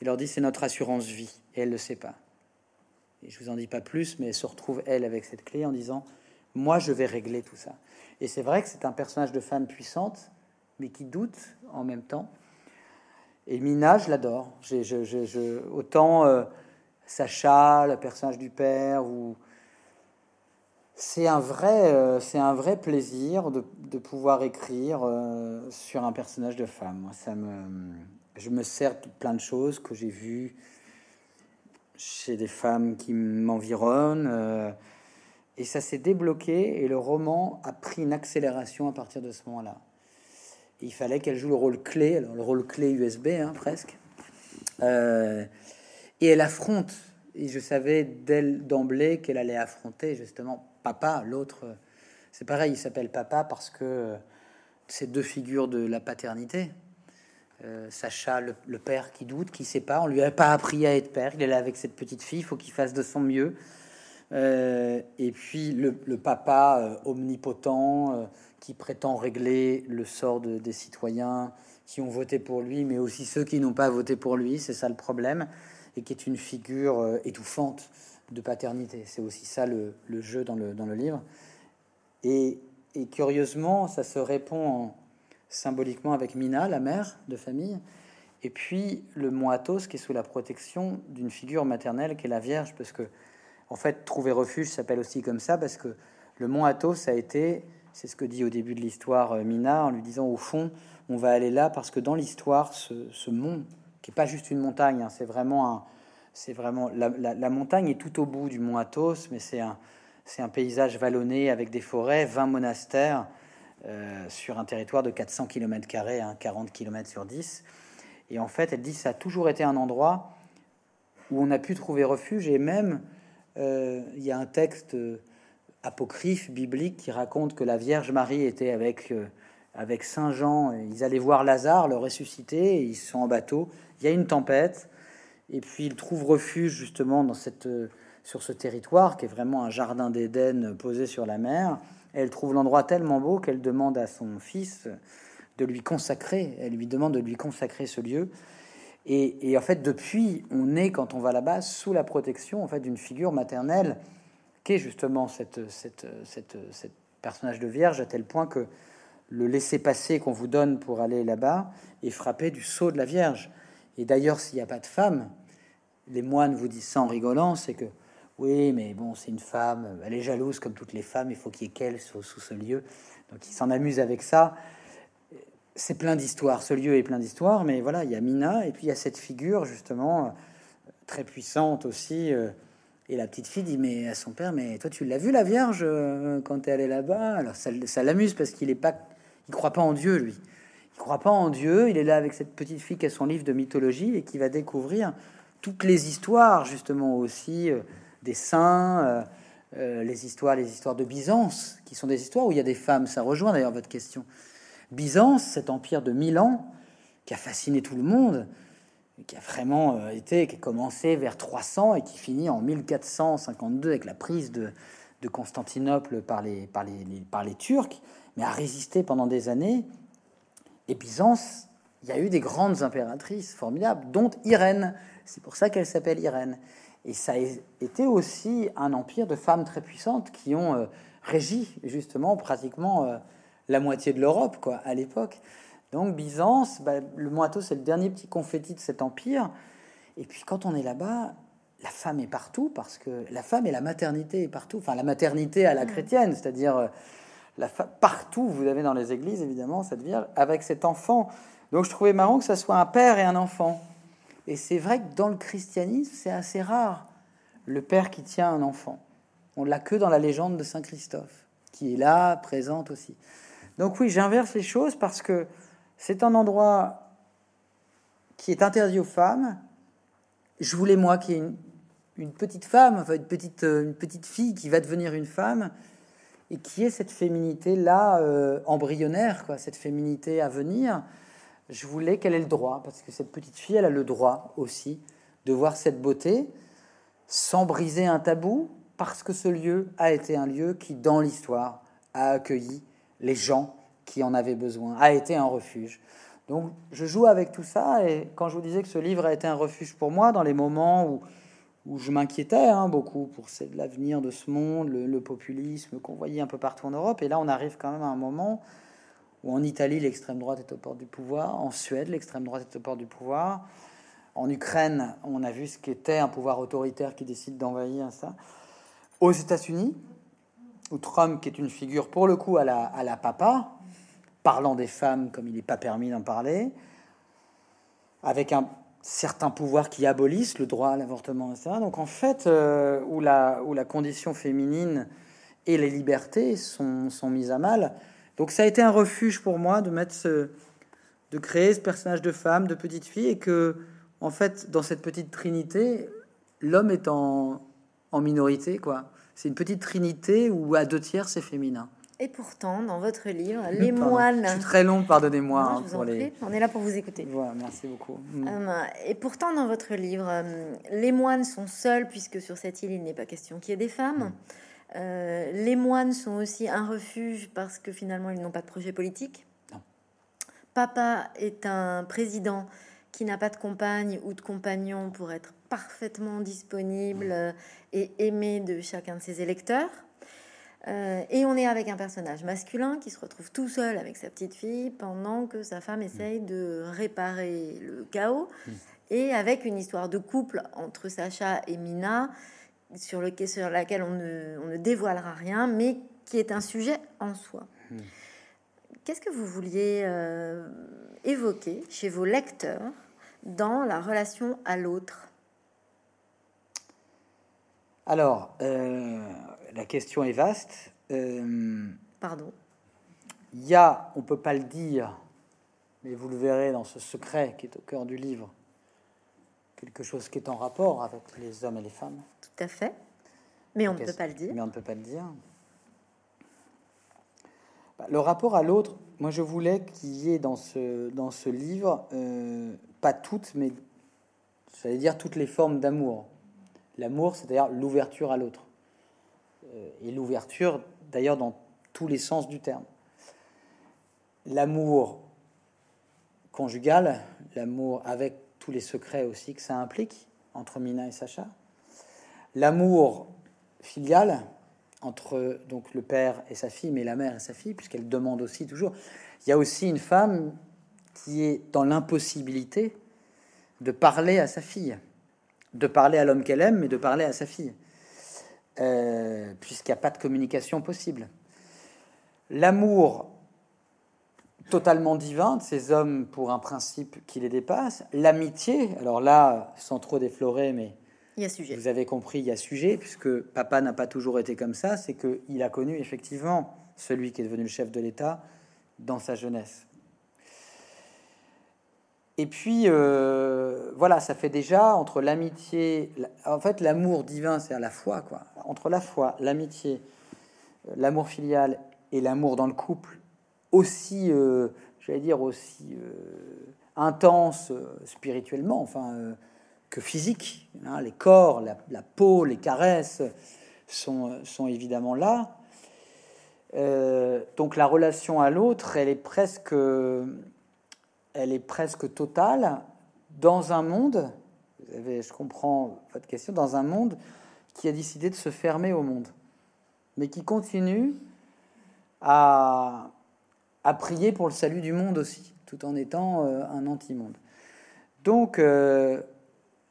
il leur dit c'est notre assurance vie et elle ne le sait pas. Et je vous en dis pas plus, mais elle se retrouve elle avec cette clé en disant moi je vais régler tout ça. Et c'est vrai que c'est un personnage de femme puissante, mais qui doute en même temps. Et Mina, je l'adore. autant euh, Sacha, le personnage du père, ou c'est un vrai, euh, c'est un vrai plaisir de, pouvoir écrire euh, sur un personnage de femme. ça me, je me sers de plein de choses que j'ai vues chez des femmes qui m'environnent. Euh, et ça s'est débloqué et le roman a pris une accélération à partir de ce moment-là. Il fallait qu'elle joue le rôle clé, le rôle clé USB hein, presque. Euh, et elle affronte, et je savais d'emblée qu'elle allait affronter justement papa, l'autre. C'est pareil, il s'appelle papa parce que ces deux figures de la paternité. Euh, Sacha, le, père qui doute, qui sait pas, on lui a pas appris à être père, il est là avec cette petite fille, il faut qu'il fasse de son mieux. Euh, et puis le, papa euh, omnipotent qui prétend régler le sort des citoyens qui ont voté pour lui, mais aussi ceux qui n'ont pas voté pour lui, c'est ça le problème, et qui est une figure étouffante de paternité. C'est aussi ça le, jeu dans le, dans le livre. Et, et, curieusement, ça se répond en, symboliquement avec Mina, la mère de famille, et puis le mont Athos qui est sous la protection d'une figure maternelle qui est la Vierge, parce que en fait trouver refuge s'appelle aussi comme ça parce que le mont Athos a été, c'est ce que dit au début de l'histoire euh, Mina en lui disant au fond on va aller là parce que dans l'histoire ce, mont qui est pas juste une montagne, hein, c'est vraiment c'est vraiment la, la, montagne est tout au bout du mont Athos, mais c'est un c'est un paysage vallonné avec des forêts, 20 monastères euh, sur un territoire de 400 km, hein, 40 km sur 10. Et en fait, elle dit ça a toujours été un endroit où on a pu trouver refuge. Et même, euh, il y a un texte euh, apocryphe, biblique, qui raconte que la Vierge Marie était avec, avec Saint Jean. ils allaient voir Lazare, le ressusciter, et ils sont en bateau. Il y a une tempête. Et puis, ils trouvent refuge justement dans cette, sur ce territoire qui est vraiment un jardin d'Éden posé sur la mer elle trouve l'endroit tellement beau qu'elle demande à son fils de lui consacrer, elle lui demande de lui consacrer ce lieu. Et, en fait, depuis, on est, quand on va là-bas, sous la protection en fait, d'une figure maternelle qui est justement cette, cette, cette, cette, personnage de vierge, à tel point que le laisser-passer qu'on vous donne pour aller là-bas est frappé du sceau de la Vierge. Et d'ailleurs, s'il n'y a pas de femme, les moines vous disent ça en rigolant, c'est que oui, mais bon, c'est une femme, elle est jalouse comme toutes les femmes, il faut qu'il y ait qu'elle sous, ce lieu. Donc il s'en amuse avec ça. C'est plein d'histoires, ce lieu est plein d'histoires, mais voilà, il y a Mina, et puis il y a cette figure, justement, très puissante aussi. Euh, et la petite fille dit mais à son père, mais toi tu l'as vu la Vierge euh, quand elle est là-bas? Alors ça, ça l'amuse parce qu'il est pas, il croit pas en Dieu lui. Il croit pas en Dieu. Il est là avec cette petite fille qui a son livre de mythologie et qui va découvrir toutes les histoires justement aussi euh, des saints, euh, euh, les histoires, les histoires de Byzance, qui sont des histoires où il y a des femmes. Ça rejoint d'ailleurs votre question. Byzance, cet empire de mille ans qui a fasciné tout le monde, qui a vraiment euh, été, qui a commencé vers 300 et qui finit en 1452 avec la prise de, de Constantinople par les, par, les, par les Turcs, mais a résisté pendant des années. Et Byzance, il y a eu des grandes impératrices formidables, dont Irène. C'est pour ça qu'elle s'appelle Irène. Et ça a été aussi un empire de femmes très puissantes qui ont euh, régi justement pratiquement euh, la moitié de l'Europe quoi à l'époque. Donc Byzance, bah, le Moitos c'est le dernier petit confetti de cet empire. Et puis quand on est là-bas, la femme est partout parce que la femme et la maternité est partout. Enfin la maternité à la mmh. chrétienne, c'est-à-dire euh, la partout vous avez dans les églises évidemment cette vierge avec cet enfant. Donc je trouvais marrant que ça soit un père et un enfant. Et c'est vrai que dans le christianisme, c'est assez rare le père qui tient un enfant. On l'a que dans la légende de Saint Christophe, qui est là, présente aussi. Donc oui, j'inverse les choses parce que c'est un endroit qui est interdit aux femmes. Je voulais moi qu'il y ait une, petite femme, enfin une petite, euh, une petite fille qui va devenir une femme et qui est cette féminité là euh, embryonnaire, quoi, cette féminité à venir je voulais qu'elle ait le droit, parce que cette petite fille, elle a le droit aussi de voir cette beauté sans briser un tabou, parce que ce lieu a été un lieu qui, dans l'histoire, a accueilli les gens qui en avaient besoin, a été un refuge. Donc je joue avec tout ça, et quand je vous disais que ce livre a été un refuge pour moi, dans les moments où, où je m'inquiétais hein, beaucoup pour l'avenir de ce monde, le, le populisme qu'on voyait un peu partout en Europe, et là on arrive quand même à un moment où en Italie, l'extrême droite est au port du pouvoir, en Suède, l'extrême droite est au port du pouvoir, en Ukraine, on a vu ce qu'était un pouvoir autoritaire qui décide d'envahir ça, aux États-Unis, où Trump, qui est une figure pour le coup à la, papa, parlant des femmes comme il n'est pas permis d'en parler, avec un certain pouvoir qui abolissent le droit à l'avortement, etc. Donc en fait, euh, où, la, condition féminine et les libertés sont mises à mal, donc ça a été un refuge pour moi de mettre ce, de créer ce personnage de femme, de petite fille, et que en fait dans cette petite trinité, l'homme est en, en minorité quoi. C'est une petite trinité où à deux tiers c'est féminin. Et pourtant, dans votre livre, Les moines. Je suis très long, pardonnez-moi. Hein, On est là pour vous écouter. Voilà, merci beaucoup. Mm. Euh, et pourtant, dans votre livre, euh, les moines sont seuls, puisque sur cette île, il n'est pas question qu'il y ait des femmes. Mm. Euh, les moines sont aussi un refuge parce que finalement, ils n'ont pas de projet politique. Papa est un président qui n'a pas de compagne ou de compagnon pour être parfaitement disponible et aimé de chacun de ses électeurs. Euh, et on est avec un personnage masculin qui se retrouve tout seul avec sa petite fille pendant que sa femme essaye de réparer le chaos. Mm. Et avec une histoire de couple entre Sacha et Mina sur, le, sur laquelle on ne, on ne dévoilera rien, mais qui est un sujet en soi. Mm. Qu'est-ce que vous vouliez euh, évoquer chez vos lecteurs dans la relation à l'autre? Alors, euh, la question est vaste. Euh, Pardon. Il y a, on peut pas le dire, mais vous le verrez dans ce secret qui est au cœur du livre, quelque chose qui est en rapport avec les hommes et les femmes. Tout à fait. Mais on ne peut pas le dire. Mais on ne peut pas le dire. Bah, le rapport à l'autre, moi je voulais qu'il y ait dans ce, dans ce livre, euh, pas toutes, mais j'allais dire toutes les formes d'amour. L'amour, c'est-à-dire l'ouverture à l'autre. Euh, et l'ouverture, d'ailleurs, dans tous les sens du terme. L'amour conjugal, l'amour avec tous les secrets aussi que ça implique entre Mina et Sacha. L'amour filial entre donc le père et sa fille, mais la mère et sa fille, puisqu'elle demande aussi toujours. Il y a aussi une femme qui est dans l'impossibilité de parler à sa fille, de parler à l'homme qu'elle aime, mais de parler à sa fille. Euh, puisqu'il n'y a pas de communication possible. L'amour totalement divin de ces hommes pour un principe qui les dépasse, l'amitié, alors là, sans trop déflorer, mais il y a sujet. vous avez compris, il y a sujet, puisque papa n'a pas toujours été comme ça, c'est qu'il a connu effectivement celui qui est devenu le chef de l'État dans sa jeunesse. Et puis, euh, voilà, ça fait déjà entre l'amitié, en fait, l'amour divin, c'est à la foi, quoi. Entre la foi, l'amitié, euh, l'amour filial et l'amour dans le couple, aussi, euh, j'allais dire, aussi intense spirituellement, enfin, que physique. Hein. les corps, la, peau, les caresses sont, sont évidemment là. donc la relation à l'autre, elle est presque elle est presque totale dans un monde, je comprends votre question, dans un monde qui a décidé de se fermer au monde, mais qui continue à, à prier pour le salut du monde aussi, tout en étant euh, un anti-monde. Donc, euh,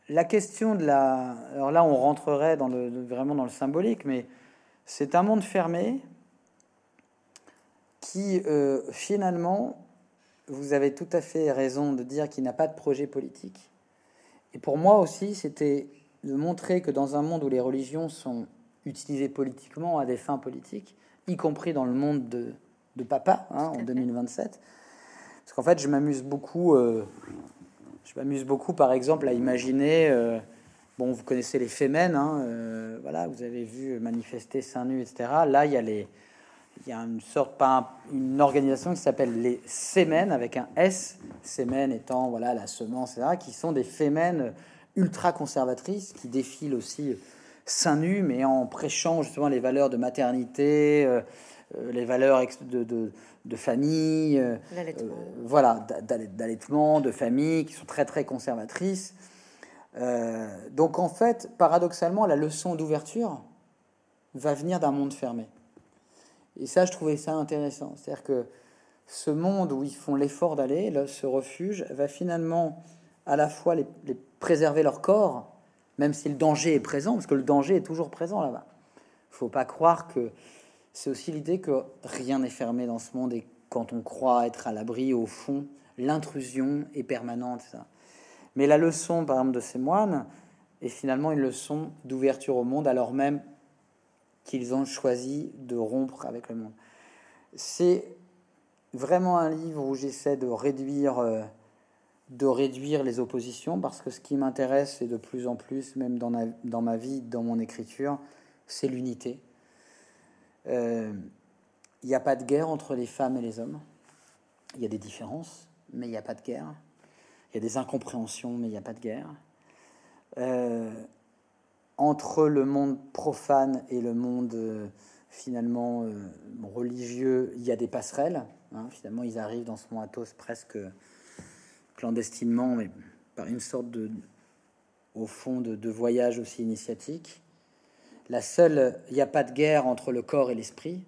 la question de la... Alors là, on rentrerait dans le, vraiment dans le symbolique, mais c'est un monde fermé qui, euh, finalement, vous avez tout à fait raison de dire qu'il n'a pas de projet politique. Et pour moi aussi, c'était de montrer que dans un monde où les religions sont utilisées politiquement à des fins politiques, y compris dans le monde de, de papa hein, en 2027, parce qu'en fait, je m'amuse beaucoup. Euh, je m'amuse beaucoup, par exemple, à imaginer. Euh, bon, vous connaissez les fémènes, hein, euh, voilà, vous avez vu manifester seins nus, etc. Là, il y a les il y a une sorte, pas une organisation qui s'appelle les Sémènes, avec un S, Sémènes étant voilà, la semence, etc., qui sont des fémènes ultra conservatrices, qui défilent aussi seins nus, mais en prêchant justement les valeurs de maternité, les valeurs de, de, de famille, euh, voilà, d'allaitement, de famille, qui sont très très conservatrices. donc en fait, paradoxalement, la leçon d'ouverture va venir d'un monde fermé. Et ça, je trouvais ça intéressant. C'est-à-dire que ce monde où ils font l'effort d'aller, ce refuge, va finalement à la fois les, préserver leur corps, même si le danger est présent, parce que le danger est toujours présent là-bas. Il faut pas croire que c'est aussi l'idée que rien n'est fermé dans ce monde et quand on croit être à l'abri, au fond, l'intrusion est permanente. Mais la leçon, par exemple, de ces moines est finalement une leçon d'ouverture au monde, alors même qu'ils ont choisi de rompre avec le monde. C'est vraiment un livre où j'essaie de réduire, euh, de réduire les oppositions, parce que ce qui m'intéresse, et de plus en plus, même dans, ma vie, dans mon écriture, c'est l'unité. Euh, il n'y a pas de guerre entre les femmes et les hommes. Il y a des différences, mais il n'y a pas de guerre. Il y a des incompréhensions, mais il n'y a pas de guerre. Euh, entre le monde profane et le monde euh, finalement euh, religieux, il y a des passerelles. Hein. finalement, ils arrivent dans ce mont Athos presque clandestinement, mais par une sorte de, au fond, de voyage aussi initiatique. La seule, il n'y a pas de guerre entre le corps et l'esprit.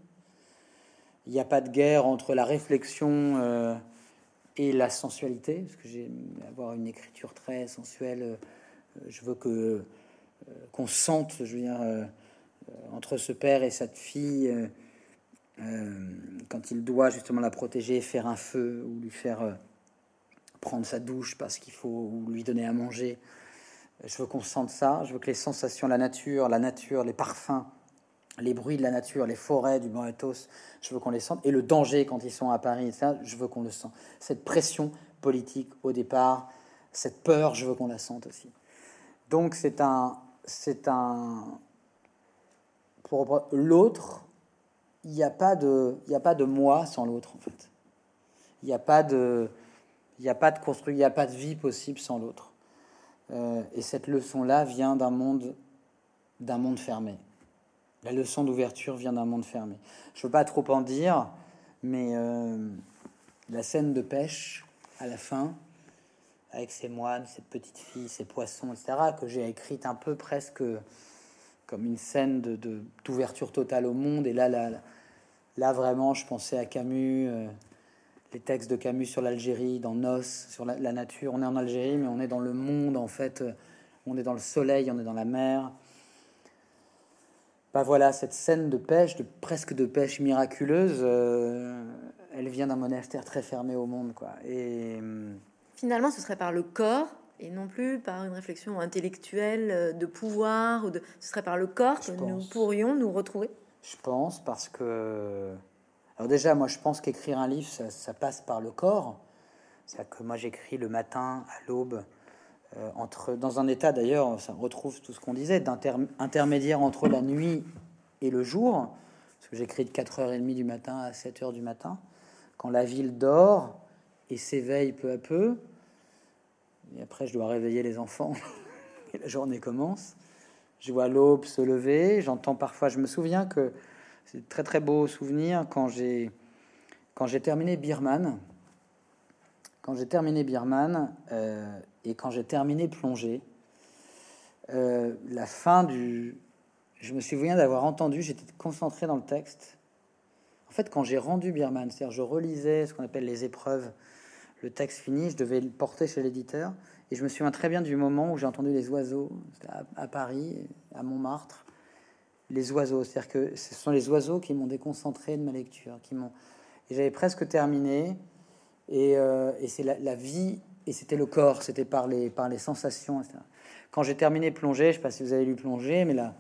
Il n'y a pas de guerre entre la réflexion euh, et la sensualité, parce que j'ai avoir une écriture très sensuelle. Euh, je veux que euh, qu'on sente, je veux entre ce père et cette fille, quand il doit justement la protéger, faire un feu ou lui faire prendre sa douche parce qu'il faut lui donner à manger. Je veux qu'on sente ça. Je veux que les sensations, la nature, la nature, les parfums les bruits de la nature, les forêts du Moretos, je veux qu'on les sente. Et le danger quand ils sont à Paris, je veux qu'on le sente. Cette pression politique au départ, cette peur, je veux qu'on la sente aussi. Donc c'est un, c'est un, pour l'autre, il n'y a pas de, il a pas de moi sans l'autre en fait. Il n'y a pas de, il n'y a pas de construit, il n'y a pas de vie possible sans l'autre. Euh, et cette leçon-là vient d'un monde, d'un monde fermé. La leçon d'ouverture vient d'un monde fermé. Je ne veux pas trop en dire, mais euh, la scène de pêche à la fin, avec ces moines, cette petite fille, ces poissons, etc., que j'ai écrite un peu presque comme une scène d'ouverture totale au monde. Et là, là, là, vraiment, je pensais à Camus, euh, les textes de Camus sur l'Algérie, dans Nos, sur la, la, nature. On est en Algérie, mais on est dans le monde, en fait. On est dans le soleil, on est dans la mer bah voilà, cette scène de pêche, de presque de pêche miraculeuse, euh, elle vient d'un monastère très fermé au monde, quoi. Et hum, finalement, ce serait par le corps et non plus par une réflexion intellectuelle euh, de pouvoir ou de. Ce serait par le corps que nous pourrions nous retrouver. Je pense parce que. Alors déjà, moi, je pense qu'écrire un livre, ça, passe par le corps. C'est que moi, j'écris le matin à l'aube euh, entre, dans un état d'ailleurs, ça retrouve tout ce qu'on disait, d'intermédiaire entre la nuit et le jour, parce que j'écris de 4h30 du matin à 7h du matin, quand la ville dort et s'éveille peu à peu, et après je dois réveiller les enfants, et la journée commence, je vois l'aube se lever, j'entends parfois, je me souviens que c'est très très beau souvenir quand j'ai quand j'ai terminé Birman, quand j'ai terminé Birman, euh, et quand j'ai terminé plongée, euh, la fin du. Je me souviens d'avoir entendu, j'étais concentré dans le texte. En fait, quand j'ai rendu Birman, c'est-à-dire je relisais ce qu'on appelle les épreuves, le texte fini, je devais le porter chez l'éditeur. Et je me souviens très bien du moment où j'ai entendu les oiseaux à, Paris, à Montmartre. Les oiseaux, c'est-à-dire que ce sont les oiseaux qui m'ont déconcentré de ma lecture, qui m'ont. Et j'avais presque terminé. Et, euh, c'est la, vie et c'était le corps, c'était par les, par les sensations. Quand j'ai terminé plongée, je ne sais pas si vous avez lu plongée, mais la,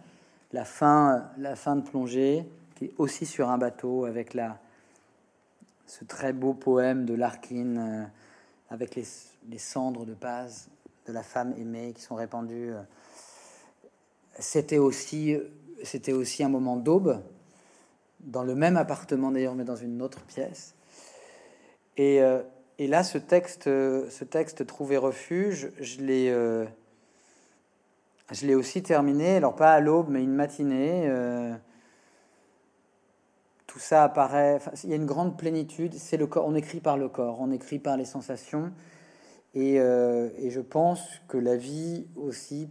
la, fin, la fin de plongée, qui est aussi sur un bateau, avec la, ce très beau poème de Larkin, euh, avec les, les, cendres de Paz de la femme aimée qui sont répandues. Euh, c'était aussi, c'était aussi un moment d'aube, dans le même appartement d'ailleurs, mais dans une autre pièce. Et, euh, et là, ce texte, ce texte Trouver refuge, je l'ai, euh, je l'ai aussi terminé, alors pas à l'aube, mais une matinée. Euh, tout ça apparaît, il y a une grande plénitude, c'est le corps, on écrit par le corps, on écrit par les sensations, et, euh, et je pense que la vie aussi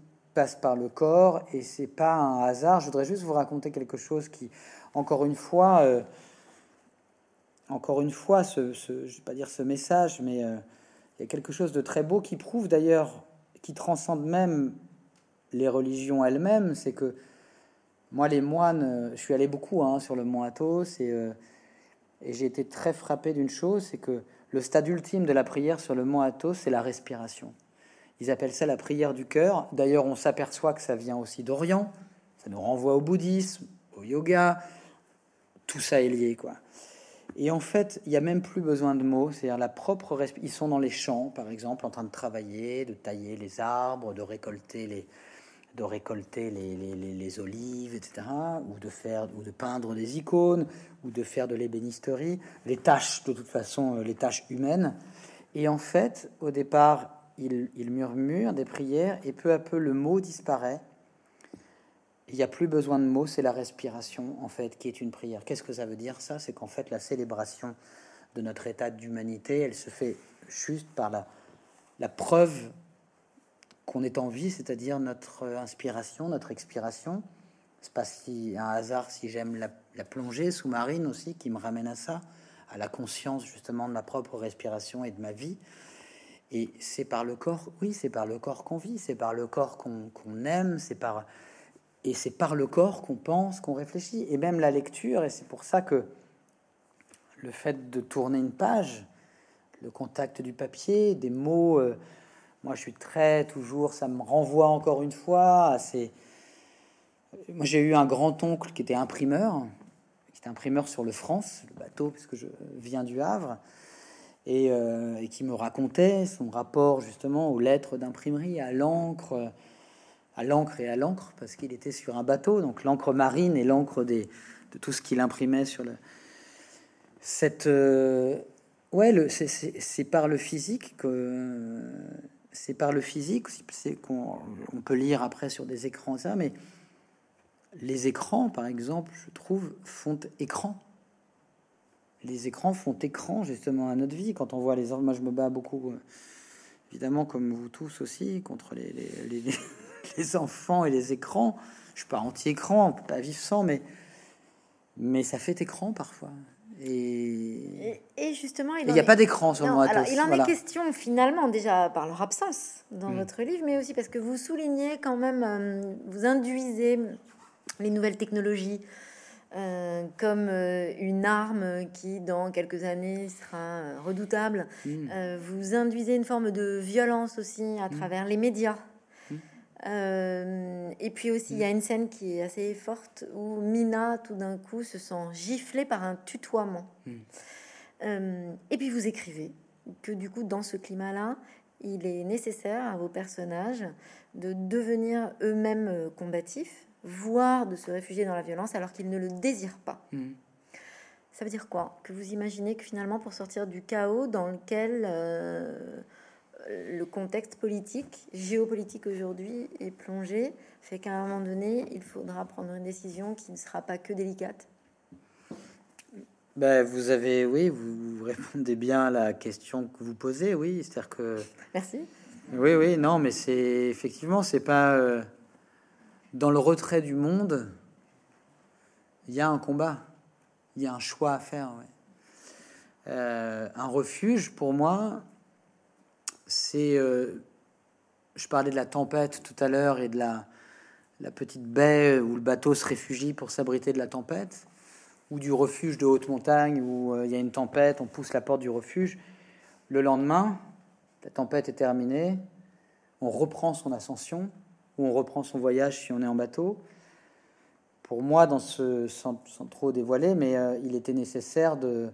par le corps, et c'est pas un hasard. Je voudrais juste vous raconter quelque chose qui, encore une fois, encore une fois, ce, je ne vais pas dire ce message, mais euh, il y a quelque chose de très beau qui prouve d'ailleurs, qui transcende même les religions elles-mêmes, c'est que moi, les moines, euh, je suis allé beaucoup hein, sur le mont Athos euh, et j'ai été très frappé d'une chose, c'est que le stade ultime de la prière sur le mont Athos, c'est la respiration. Ils appellent ça la prière du cœur. D'ailleurs, on s'aperçoit que ça vient aussi d'Orient. Ça nous renvoie au bouddhisme, au yoga. Tout ça est lié, quoi. Et en fait, il n'y a même plus besoin de mots, c'est-à-dire la propre Ils sont dans les champs, par exemple, en train de travailler, de tailler les arbres, de récolter les, de récolter les, les, olives, etc., ou de faire ou de peindre des icônes, ou de faire de l'ébénisterie, les tâches de toute façon, les tâches humaines. Et en fait, au départ, il, murmure des prières, et peu à peu le mot disparaît. Il n'y a plus besoin de mots, c'est la respiration en fait qui est une prière. Qu'est-ce que ça veut dire ça? C'est qu'en fait la célébration de notre état d'humanité, elle se fait juste par la, la preuve qu'on est en vie, c'est-à-dire notre inspiration, notre expiration. C'est pas si un hasard si j'aime la, plongée sous-marine aussi qui me ramène à ça, à la conscience justement de ma propre respiration et de ma vie. Et c'est par le corps, oui, c'est par le corps qu'on vit, c'est par le corps qu'on aime, c'est par et c'est par le corps qu'on pense, qu'on réfléchit, et même la lecture. Et c'est pour ça que le fait de tourner une page, le contact du papier, des mots. Euh, moi, je suis très toujours, ça me renvoie encore une fois à ces. Moi, j'ai eu un grand-oncle qui était imprimeur, qui était imprimeur sur le France, le bateau, puisque je viens du Havre, et, euh, et qui me racontait son rapport justement aux lettres d'imprimerie, à l'encre, à l'encre et à l'encre, parce qu'il était sur un bateau, donc l'encre marine et l'encre des de tout ce qu'il imprimait sur le. Cette euh, ouais, c'est par le physique que c'est par le physique, c'est qu'on on peut lire après sur des écrans ça, mais les écrans, par exemple, je trouve, font écran. Les écrans font écran justement à notre vie. Quand on voit les moi je me bats beaucoup, euh, évidemment comme vous tous aussi, contre les, les, les, enfants et les écrans. Je suis pas anti-écran, on peut pas vivre sans, mais mais ça fait écran parfois. Et, et, justement, il n'y a pas d'écran sur moi. il en est question finalement déjà par leur absence dans mm. votre livre, mais aussi parce que vous soulignez quand même, euh, vous induisez les nouvelles technologies euh, comme euh, une arme qui dans quelques années sera redoutable. Mm. vous induisez une forme de violence aussi à mm. travers les médias. Euh, et puis aussi, il y a une scène qui est assez forte où Mina, tout d'un coup, se sent giflée par un tutoiement. Hmm. Euh, et puis vous écrivez que du coup, dans ce climat-là, il est nécessaire à vos personnages de devenir eux-mêmes euh, combatifs, voire de se réfugier dans la violence alors qu'ils ne le désirent pas. Hmm. Ça veut dire quoi? Que vous imaginez que finalement, pour sortir du chaos dans lequel le contexte politique, géopolitique aujourd'hui est plongé, fait qu'à un moment donné, il faudra prendre une décision qui ne sera pas que délicate? Ben, vous avez, oui, vous répondez bien à la question que vous posez, oui, c'est-à-dire que. Merci. Oui, oui, non, mais c'est effectivement, c'est pas euh, dans le retrait du monde. Il y a un combat, il y a un choix à faire. Euh, un refuge, pour moi, c'est. Euh, je parlais de la tempête tout à l'heure et de la, petite baie où le bateau se réfugie pour s'abriter de la tempête, ou du refuge de haute montagne où euh, il y a une tempête, on pousse la porte du refuge. Le lendemain, la tempête est terminée, on reprend son ascension, ou on reprend son voyage si on est en bateau. Pour moi, dans ce, sans, trop dévoiler, mais euh, il était nécessaire de,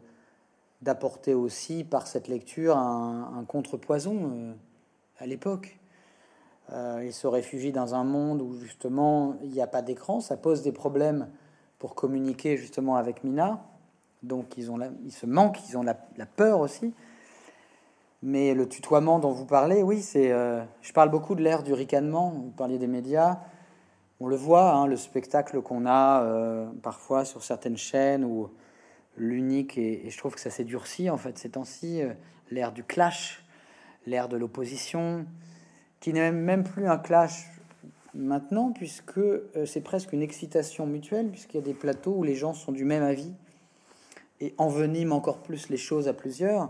d'apporter aussi par cette lecture un, contrepoison euh, à l'époque. Euh, il se réfugie dans un monde où justement il n'y a pas d'écran, ça pose des problèmes pour communiquer justement avec Mina. Donc ils, ont ils se manquent, ils ont la, peur aussi. Mais le tutoiement dont vous parlez, oui, c'est. Euh, je parle beaucoup de l'ère du ricanement. Vous parliez des médias. On le voit, hein, le spectacle qu'on a parfois sur certaines chaînes où l'unique, et, je trouve que ça s'est durci en fait ces temps-ci, euh, l'ère du clash, l'ère de l'opposition, qui n'est même plus un clash maintenant, puisque euh, c'est presque une excitation mutuelle, puisqu'il y a des plateaux où les gens sont du même avis et enveniment encore plus les choses à plusieurs.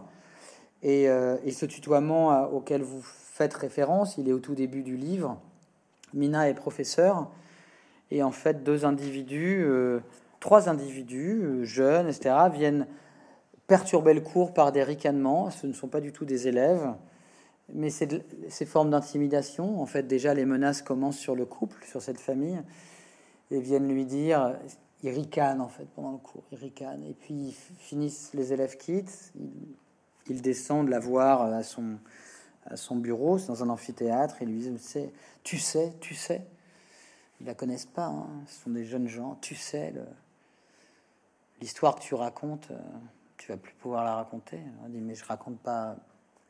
Et, euh, et ce tutoiement auquel vous faites référence, il est au tout début du livre. Mina est professeur, et en fait, deux individus trois individus, euh, jeunes, etc., viennent perturber le cours par des ricanements. Ce ne sont pas du tout des élèves, mais c'est ces formes d'intimidation. En fait, déjà, les menaces commencent sur le couple, sur cette famille, et viennent lui dire, ils ricanent en fait pendant le cours, ils ricanent. Et puis ils finissent, les élèves quittent, descendent la voir à son, à son bureau, c'est dans un amphithéâtre, et lui disent, tu sais, tu sais, Ils la connaissent pas. hein. Ce sont des jeunes gens. Tu sais, l'histoire que tu racontes, euh, tu vas plus pouvoir la raconter. On dit, mais je raconte pas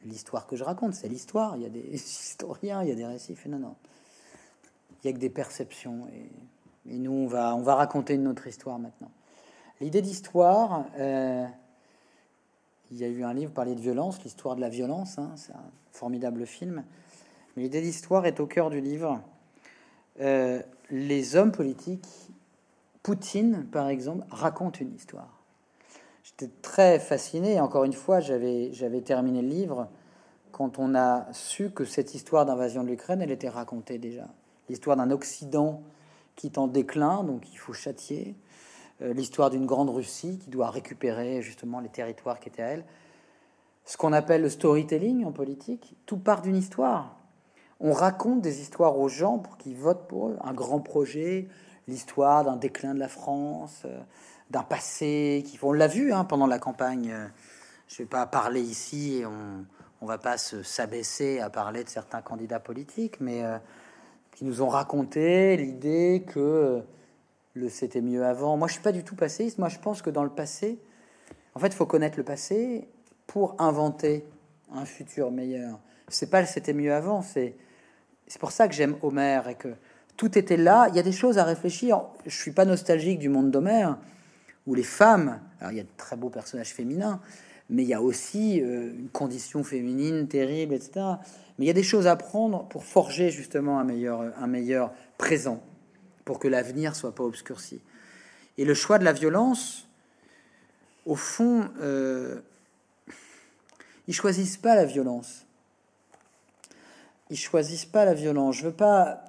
l'histoire que je raconte, c'est l'histoire. Il y a des historiens, il y a des récits. Fait, non, non. Il y a que des perceptions. Et, et nous, on va, on va raconter une autre histoire maintenant. L'idée d'histoire, euh, il y a eu un livre parlé de violence, l'histoire de la violence. hein, c'est un formidable film. Mais l'idée d'histoire est au cœur du livre. Euh, les hommes politiques, Poutine par exemple, raconte une histoire. J'étais très fasciné. Encore une fois, j'avais j'avais terminé le livre quand on a su que cette histoire d'invasion de l'Ukraine, elle était racontée déjà. L'histoire d'un Occident qui est en déclin, donc il faut châtier. Euh, L'histoire d'une grande Russie qui doit récupérer justement les territoires qui étaient à elle. Ce qu'on appelle le storytelling en politique, tout part d'une histoire. On raconte des histoires aux gens pour qu'ils votent pour. Un grand projet, l'histoire d'un déclin de la France, euh, d'un passé qui on l'a vu hein, pendant la campagne. euh, Je vais pas parler ici, on on va pas se s'abaisser à parler de certains candidats politiques, mais qui nous ont raconté l'idée que le c'était mieux avant. Moi, je suis pas du tout passéiste. Moi, je pense que dans le passé, en fait, il faut connaître le passé pour inventer un futur meilleur. C'est pas le c'était mieux avant. C'est c'est pour ça que j'aime Homère et que tout était là. Il y a des choses à réfléchir. Je suis pas nostalgique du monde d'Homère où les femmes. Alors il y a de très beaux personnages féminins, mais il y a aussi euh, une condition féminine terrible, etc. Mais il y a des choses à prendre pour forger justement un meilleur, un meilleur présent, pour que l'avenir soit pas obscurci. Et le choix de la violence, au fond, euh, ils choisissent pas la violence. Ils choisissent pas la violence. Je veux pas,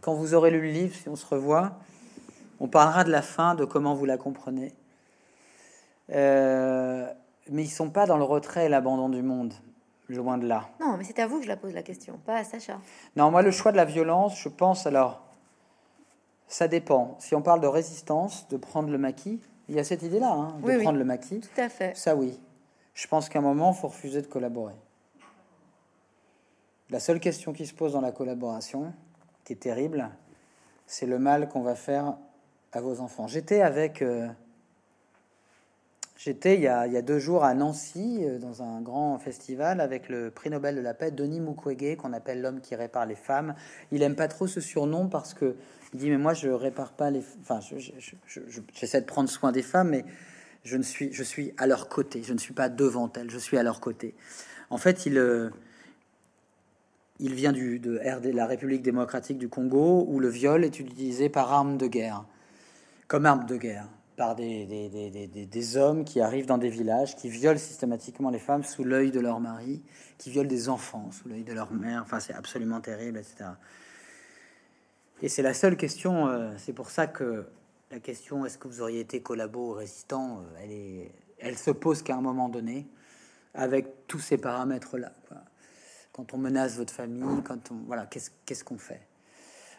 quand vous aurez lu le livre, si on se revoit, on parlera de la fin, de comment vous la comprenez. Euh, mais ils sont pas dans le retrait et l'abandon du monde, loin de là. Non, mais c'est à vous que je la pose la question, pas à Sacha. Non, moi, le choix de la violence, je pense alors, ça dépend. Si on parle de résistance, de prendre le maquis, il y a cette idée-là, hein, de Oui, oui. prendre le maquis. Tout à fait. Ça, oui. Je pense qu'à un moment, il faut refuser de collaborer. La seule question qui se pose dans la collaboration, qui est terrible, c'est le mal qu'on va faire à vos enfants. J'étais avec. euh, J'étais il, y a- il y a deux jours à Nancy, euh, dans un grand festival, avec le prix Nobel de la paix, Denis Mukwege, qu'on appelle l'homme qui répare les femmes. Il aime pas trop ce surnom parce que il dit Mais moi, je répare pas les. Enfin, je- je- je- j'essaie de prendre soin des femmes, mais je ne suis, je suis à leur côté. Je ne suis pas devant elles, je suis à leur côté. En fait, il, euh, il vient du, de RD, la République démocratique du Congo, où le viol est utilisé par arme de guerre, comme arme de guerre, par des- des- des- des hommes qui arrivent dans des villages, qui violent systématiquement les femmes sous l'œil de leur mari, qui violent des enfants sous l'œil de leur mère. Enfin, c'est absolument terrible, etc. Et c'est la seule question. euh, c'est pour ça que la question est-ce que vous auriez été collabo ou résistant, euh, elle, est, elle se pose qu'à un moment donné, avec tous ces paramètres-là. Quand on menace votre famille, quand on voilà, qu'est-ce qu'on fait?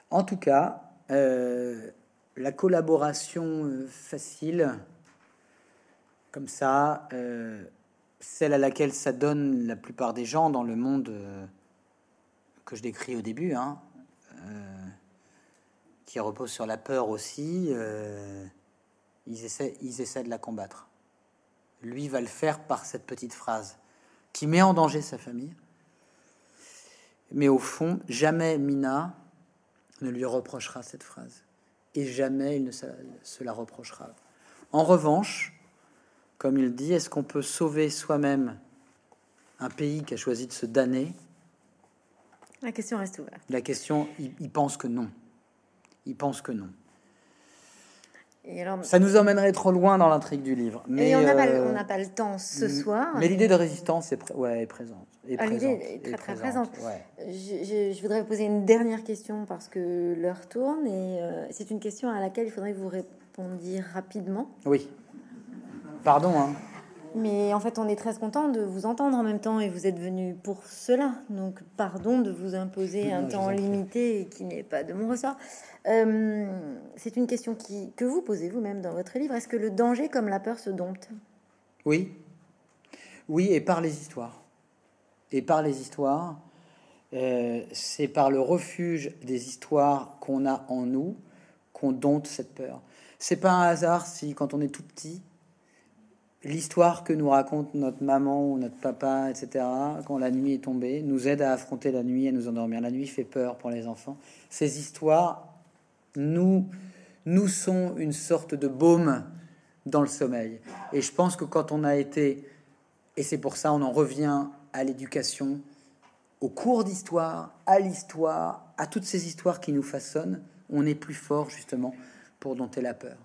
En tout cas, euh, la collaboration facile, comme ça, celle à laquelle ça donne la plupart des gens dans le monde que je décris au début, hein, qui repose sur la peur aussi, euh, ils, essaient, ils essaient de la combattre. Lui va le faire par cette petite phrase qui met en danger sa famille. Mais au fond, jamais Mina ne lui reprochera cette phrase. Et jamais il ne se la reprochera. En revanche, comme il dit, est-ce qu'on peut sauver soi-même un pays qui a choisi de se damner? La question reste ouverte. La question, il, il pense que non. Il pense que non. Et alors, Ça nous emmènerait trop loin dans l'intrigue du livre. Mais et on n'a pas, euh, on n'a pas le temps ce soir. Mais l'idée de résistance est, pré- ouais, est présente. Est Ah, l'idée est très, très présente, présente. ouais. Je, je- je voudrais vous poser une dernière question parce que l'heure tourne et euh, c'est une question à laquelle il faudrait que vous répondiez rapidement. Oui. Pardon, hein. Mais en fait, on est très content de vous entendre en même temps et vous êtes venu pour cela. Donc, pardon de vous imposer un Non, temps limité et qui n'est pas de mon ressort. Euh, c'est une question qui, que vous posez vous-même dans votre livre. Est-ce que le danger comme la peur se dompte Oui. Oui, et par les histoires. Et par les histoires, euh, c'est par le refuge des histoires qu'on a en nous qu'on dompte cette peur. C'est pas un hasard si, quand on est tout petit, l'histoire que nous raconte notre maman ou notre papa, etc., quand la nuit est tombée, nous aide à affronter la nuit et nous endormir. La nuit fait peur pour les enfants. Ces histoires nous, nous sont une sorte de baume dans le sommeil. Et je pense que quand on a été, et c'est pour ça on en revient à l'éducation, au cours d'histoire, à l'histoire, à toutes ces histoires qui nous façonnent, on est plus fort justement pour dompter la peur.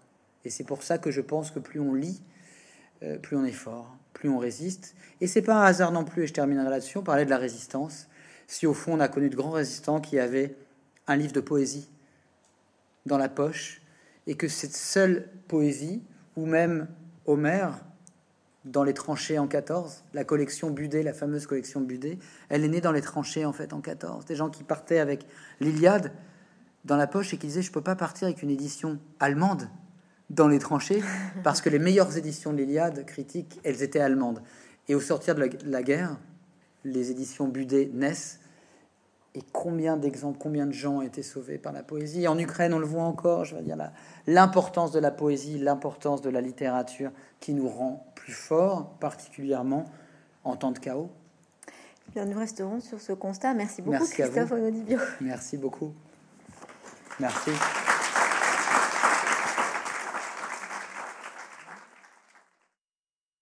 Et c'est pour ça que je pense que plus on lit, euh, plus on est fort, plus on résiste. Et c'est pas un hasard non plus, et je terminerai là-dessus, on parlait de la résistance. Si au fond on a connu de grands résistants qui avaient un livre de poésie dans la poche, et que cette seule poésie, ou même Homère, dans les tranchées en 14, la collection Budet, la fameuse collection Budet, elle est née dans les tranchées en fait en 14. Des gens qui partaient avec l'Iliade dans la poche et qui disaient je peux pas partir avec une édition allemande dans les tranchées parce que les meilleures éditions de l'Iliade critiques, elles étaient allemandes. Et au sortir de la, guerre, les éditions Budet naissent. Et combien d'exemples, combien de gens ont été sauvés par la poésie En Ukraine, on le voit encore, je veux dire, l'importance de la poésie, l'importance de la littérature qui nous rend plus forts, particulièrement en temps de chaos. Bien, nous resterons sur ce constat. Merci beaucoup, Christophe Onodibio. Merci beaucoup. Merci.